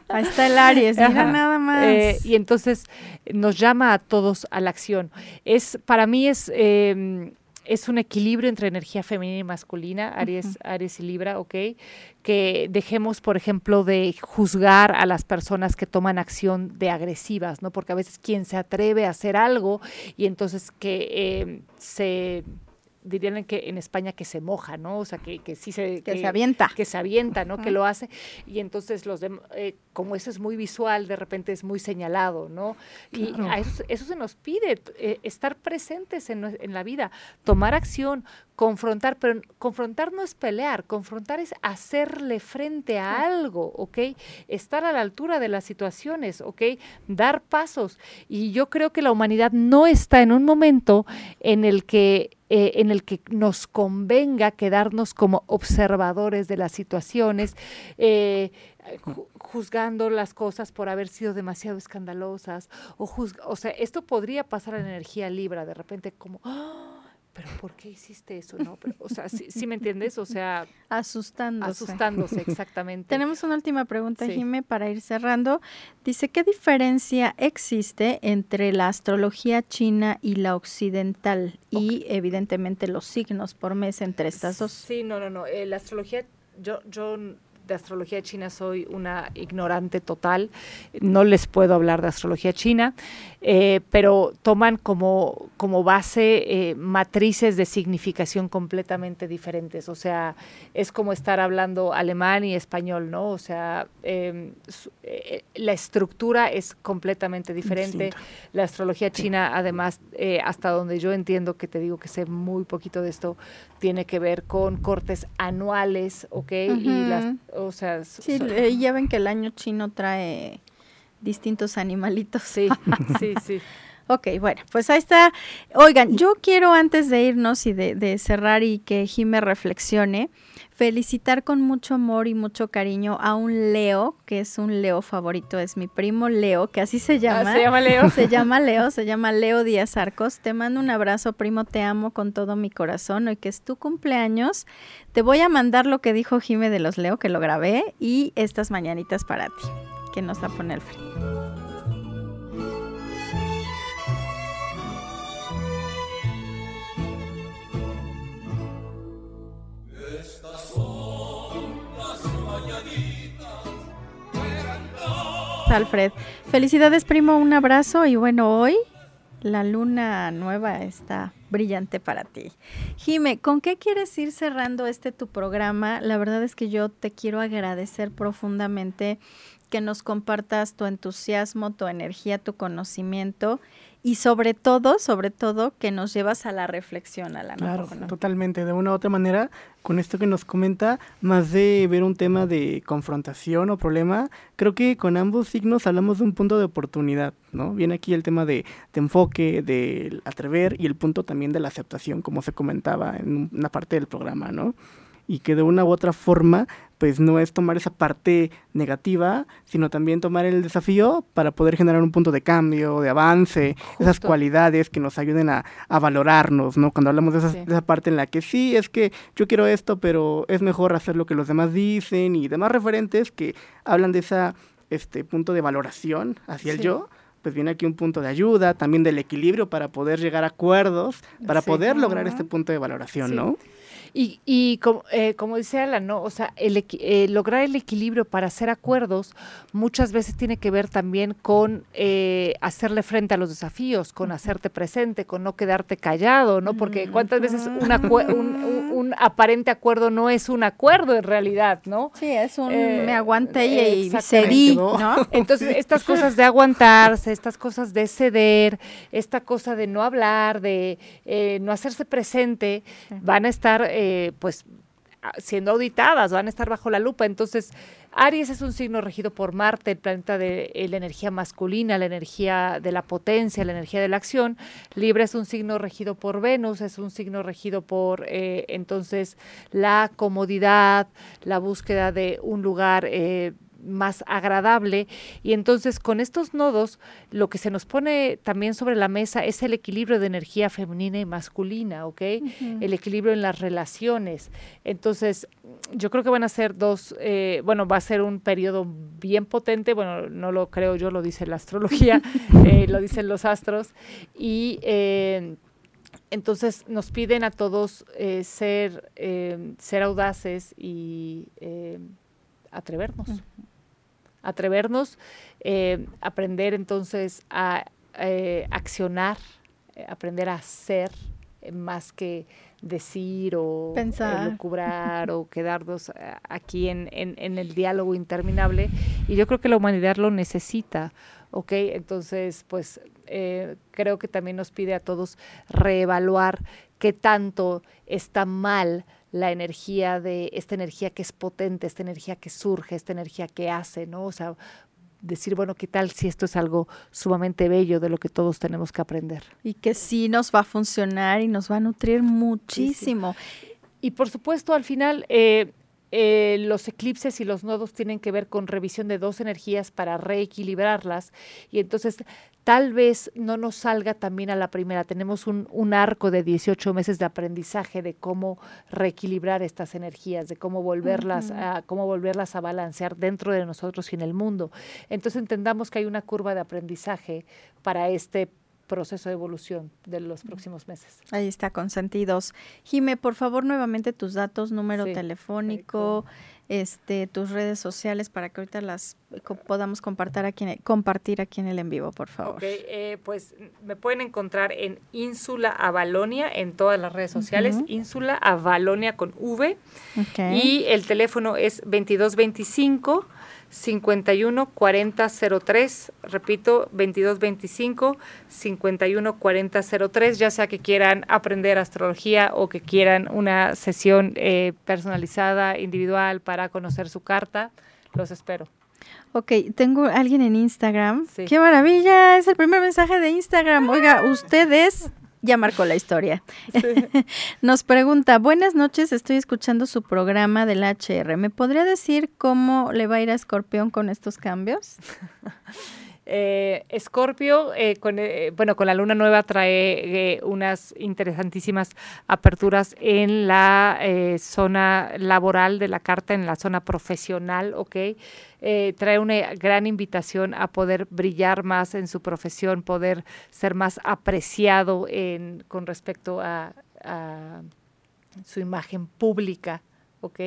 Ahí está el Aries, mira Ajá. nada más. Eh, y entonces nos llama a todos a la acción. Es, para mí es, eh, es un equilibrio entre energía femenina y masculina, Aries, Aries y Libra, ¿ok? Que dejemos, por ejemplo, de juzgar a las personas que toman acción de agresivas, ¿no? Porque a veces quien se atreve a hacer algo y entonces que eh, se dirían en que en España que se moja, ¿no? O sea, que, que sí se... que se avienta. que se avienta, ¿no? Que lo hace y entonces los dem- eh, como eso es muy visual, de repente es muy señalado, ¿no? Y Claro. a eso, eso se nos pide, eh, estar presentes en, en la vida, tomar acción, confrontar, pero confrontar no es pelear, confrontar es hacerle frente a algo, ¿ok? Estar a la altura de las situaciones, ¿ok? Dar pasos. Y yo creo que la humanidad no está en un momento en el que eh, en el que nos convenga quedarnos como observadores de las situaciones, eh, ju- juzgando las cosas por haber sido demasiado escandalosas, o, juzg- o sea, esto podría pasar en energía libra, de repente como, "Ah, pero ¿por qué hiciste eso? No, pero, o sea, ¿sí, me entiendes? O sea, Asustándose. asustándose exactamente. Tenemos una última pregunta, Sí. Jime, para ir cerrando. Dice, ¿qué diferencia existe entre la astrología china y la occidental? Y evidentemente los signos por mes entre estas dos. Sí, no, no, no. eh, la astrología, yo, yo de astrología china soy una ignorante total. No les puedo hablar de astrología china, eh, pero toman como, como base eh, matrices de significación completamente diferentes. O sea, es como estar hablando alemán y español, ¿no? O sea, em, eh, la estructura es completamente diferente. La astrología china, además, hasta donde yo entiendo que te digo que sé muy poquito de esto, tiene que ver con cortes anuales, ¿ok? Y las, Ujú. O sea, s- Sí, so- eh, ya ven que el año chino trae distintos animalitos. sí, sí, sí. Ok, bueno, pues ahí está. Oigan, yo quiero antes de irnos y de, de cerrar y que Jime reflexione, felicitar con mucho amor y mucho cariño a un Leo, que es un Leo favorito, es mi primo Leo, que así se llama. Ah, se llama Leo. Se llama Leo, se llama Leo Díaz Arcos. Te mando un abrazo, primo, te amo con todo mi corazón. Hoy que es tu cumpleaños, te voy a mandar lo que dijo Jime de los Leo, que lo grabé, y estas mañanitas para ti, que nos la pone Alfred. Alfred. Felicidades, primo, un abrazo y bueno, hoy la luna nueva está brillante para ti. Jime, ¿con qué quieres ir cerrando este tu programa? La verdad es que yo te quiero agradecer profundamente que nos compartas tu entusiasmo, tu energía, tu conocimiento y sobre todo, sobre todo, que nos llevas a la reflexión, a la Claro, totalmente. De una u otra manera, con esto que nos comenta, más de ver un tema de confrontación o problema, creo que con ambos signos hablamos de un punto de oportunidad, ¿no? Viene aquí el tema de, de enfoque, del atrever y el punto también de la aceptación, como se comentaba en una parte del programa, ¿no? y que de una u otra forma pues no es tomar esa parte negativa, sino también tomar el desafío para poder generar un punto de cambio, de avance, esas cualidades que nos ayuden a, valorarnos, ¿no? Cuando hablamos de, de, esa parte en la que sí, es que yo quiero esto, pero es mejor hacer lo que los demás dicen y demás referentes que hablan de ese este, punto de valoración hacia el yo pues viene aquí un punto de ayuda, también del equilibrio para poder llegar a acuerdos, para poder lograr este punto de valoración, ¿no? Y, y como, eh, como dice Alan, ¿no? O sea, el, eh, lograr el equilibrio para hacer acuerdos muchas veces tiene que ver también con eh, hacerle frente a los desafíos, con hacerte presente, con no quedarte callado, ¿no? Porque cuántas veces un, un, aparente acuerdo no es un acuerdo en realidad, ¿no? Sí, es un me aguanté y, cedí, ¿no? Entonces, estas cosas de aguantarse, estas cosas de ceder, esta cosa de no hablar, de no hacerse presente, van a estar eh, pues siendo auditadas, van a estar bajo la lupa. Entonces, Aries es un signo regido por Marte, el planeta de la energía masculina, la energía de la potencia, la energía de la acción. Libra es un signo regido por Venus, es un signo regido por eh, entonces la comodidad, la búsqueda de un lugar eh, más agradable. Y entonces con estos nodos lo que se nos pone también sobre la mesa es el equilibrio de energía femenina y masculina, ¿ok? El equilibrio en las relaciones. Entonces yo creo que van a ser dos, eh, bueno, va a ser un periodo bien potente, bueno, no lo creo yo, lo dice la astrología, eh, lo dicen los astros. Y... Eh, entonces nos piden a todos ser, ser audaces y atrevernos atrevernos, eh, aprender entonces a eh, accionar, eh, aprender a hacer más que decir o Pensar. cubrar o quedarnos aquí en, el diálogo interminable. Y yo creo que la humanidad lo necesita, ¿ok? Entonces, pues creo que también nos pide a todos reevaluar qué tanto está mal la energía de esta energía que es potente, esta energía que surge, esta energía que hace, ¿no? O sea, decir, bueno, ¿qué tal si esto es algo sumamente bello de lo que todos tenemos que aprender? Y que sí nos va a funcionar y nos va a nutrir muchísimo. Y por supuesto, al final, eh, eh, los eclipses y los nodos tienen que ver con revisión de dos energías para reequilibrarlas y entonces tal vez no nos salga también a la primera. Tenemos un, un, arco de 18 meses de aprendizaje de cómo reequilibrar estas energías, de cómo volverlas, a, cómo volverlas a balancear dentro de nosotros y en el mundo. Entonces entendamos que hay una curva de aprendizaje para este proceso de evolución de los próximos meses. Ahí está, consentidos. Jime, por favor, nuevamente tus datos, número telefónico, este, tus redes sociales para que ahorita las podamos compartir aquí, en, compartir aquí en el en vivo, por favor. Ok, eh, pues me pueden encontrar en Ínsula Avalonia en todas las redes sociales, Ínsula Avalonia con V. Y el teléfono es 2225 51 40 03, repito, 22 25 51 40 03, ya sea que quieran aprender astrología o que quieran una sesión eh, personalizada, individual para conocer su carta, los espero. Ok, tengo alguien en Instagram. ¡Qué maravilla! Es el primer mensaje de Instagram. Oiga, ustedes ya marcó la historia. Nos pregunta, buenas noches, estoy escuchando su programa del HR. ¿Me podría decir cómo le va a ir a Escorpión con estos cambios? Eh, Escorpio, eh, con, eh, bueno, con la luna nueva trae unas interesantísimas aperturas en la zona laboral de la carta, en la zona profesional, ¿ok? trae una gran invitación a poder brillar más en su profesión, poder ser más apreciado en, con respecto a, a su imagen pública, ¿ok?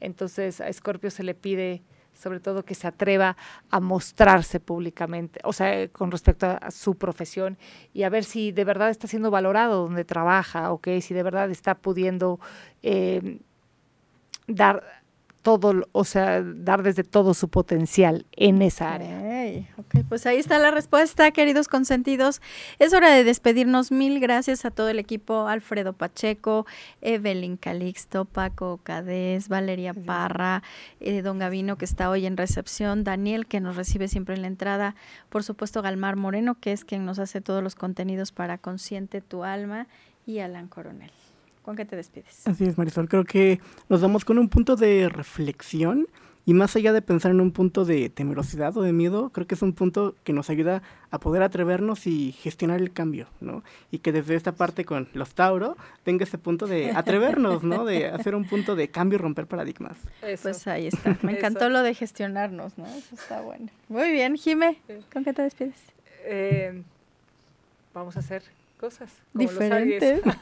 Entonces a Escorpio se le pide sobre todo que se atreva a mostrarse públicamente, o sea, con respecto a, su profesión y a ver si de verdad está siendo valorado donde trabaja, o si de verdad está pudiendo eh, dar todo, o sea, dar desde todo su potencial en esa área. Pues ahí está la respuesta, queridos consentidos. Es hora de despedirnos. Mil gracias a todo el equipo, Alfredo Pacheco, Evelyn Calixto, Paco Cadés, Valeria Parra, eh, don Gavino que está hoy en recepción, Daniel que nos recibe siempre en la entrada, por supuesto Galmar Moreno que es quien nos hace todos los contenidos para Consciente tu Alma y Alan Coronel. ¿Con qué te despides? Así es, Marisol. Creo que nos vamos con un punto de reflexión y más allá de pensar en un punto de temerosidad o de miedo, creo que es un punto que nos ayuda a poder atrevernos y gestionar el cambio, ¿no? Y que desde esta parte con los Tauro venga ese punto de atrevernos, ¿no? De hacer un punto de cambio y romper paradigmas. Pues ahí está. Me encantó lo de gestionarnos, ¿no? Eso está bueno. Muy bien, Jime, ¿con qué te despides? Eh, vamos a hacer cosas como los. Diferentes.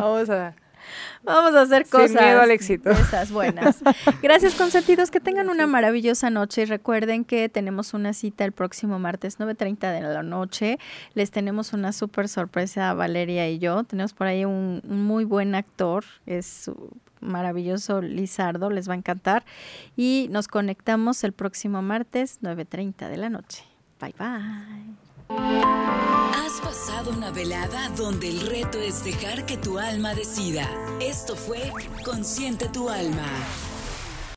vamos a Vamos a hacer Sin cosas. miedo al éxito. Esas buenas. Gracias, consentidos. Que tengan una maravillosa noche. Y recuerden que tenemos una cita el próximo martes, 9.30 de la noche. Les tenemos una súper sorpresa a Valeria y yo. Tenemos por ahí un, un muy buen actor. Es maravilloso Lizardo. Les va a encantar. Y nos conectamos el próximo martes, 9.30 de la noche. Bye, bye. Has pasado una velada donde el reto es dejar que tu alma decida. Esto fue Consciente tu alma.